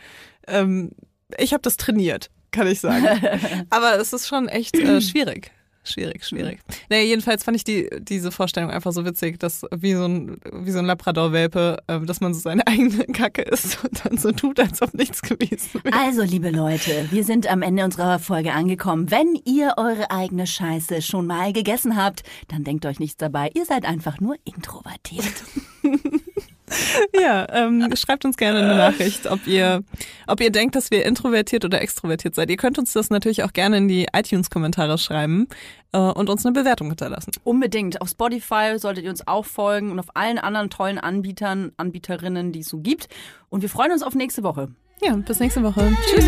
S3: ähm, ich habe das trainiert, kann ich sagen. [laughs] Aber es ist schon echt äh, schwierig. Schwierig, schwierig. Naja, jedenfalls fand ich die, diese Vorstellung einfach so witzig, dass wie so ein, wie so ein Labrador-Welpe, äh, dass man so seine [laughs] eigene Kacke isst und dann so tut, als ob nichts gewesen wäre.
S2: Also, liebe Leute, wir sind am Ende unserer Folge angekommen. Wenn ihr eure eigene Scheiße schon mal gegessen habt, dann denkt euch nichts dabei. Ihr seid einfach nur introvertiert. [laughs] [laughs]
S3: Ja, ähm, schreibt uns gerne eine Nachricht, ob ihr, ob ihr denkt, dass wir introvertiert oder extrovertiert seid. Ihr könnt uns das natürlich auch gerne in die iTunes-Kommentare schreiben äh, und uns eine Bewertung hinterlassen.
S2: Unbedingt. Auf Spotify solltet ihr uns auch folgen und auf allen anderen tollen Anbietern, Anbieterinnen, die es so gibt. Und wir freuen uns auf nächste Woche.
S3: Ja, bis nächste Woche. Tschüss.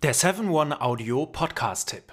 S6: Der 7-One-Audio-Podcast-Tipp.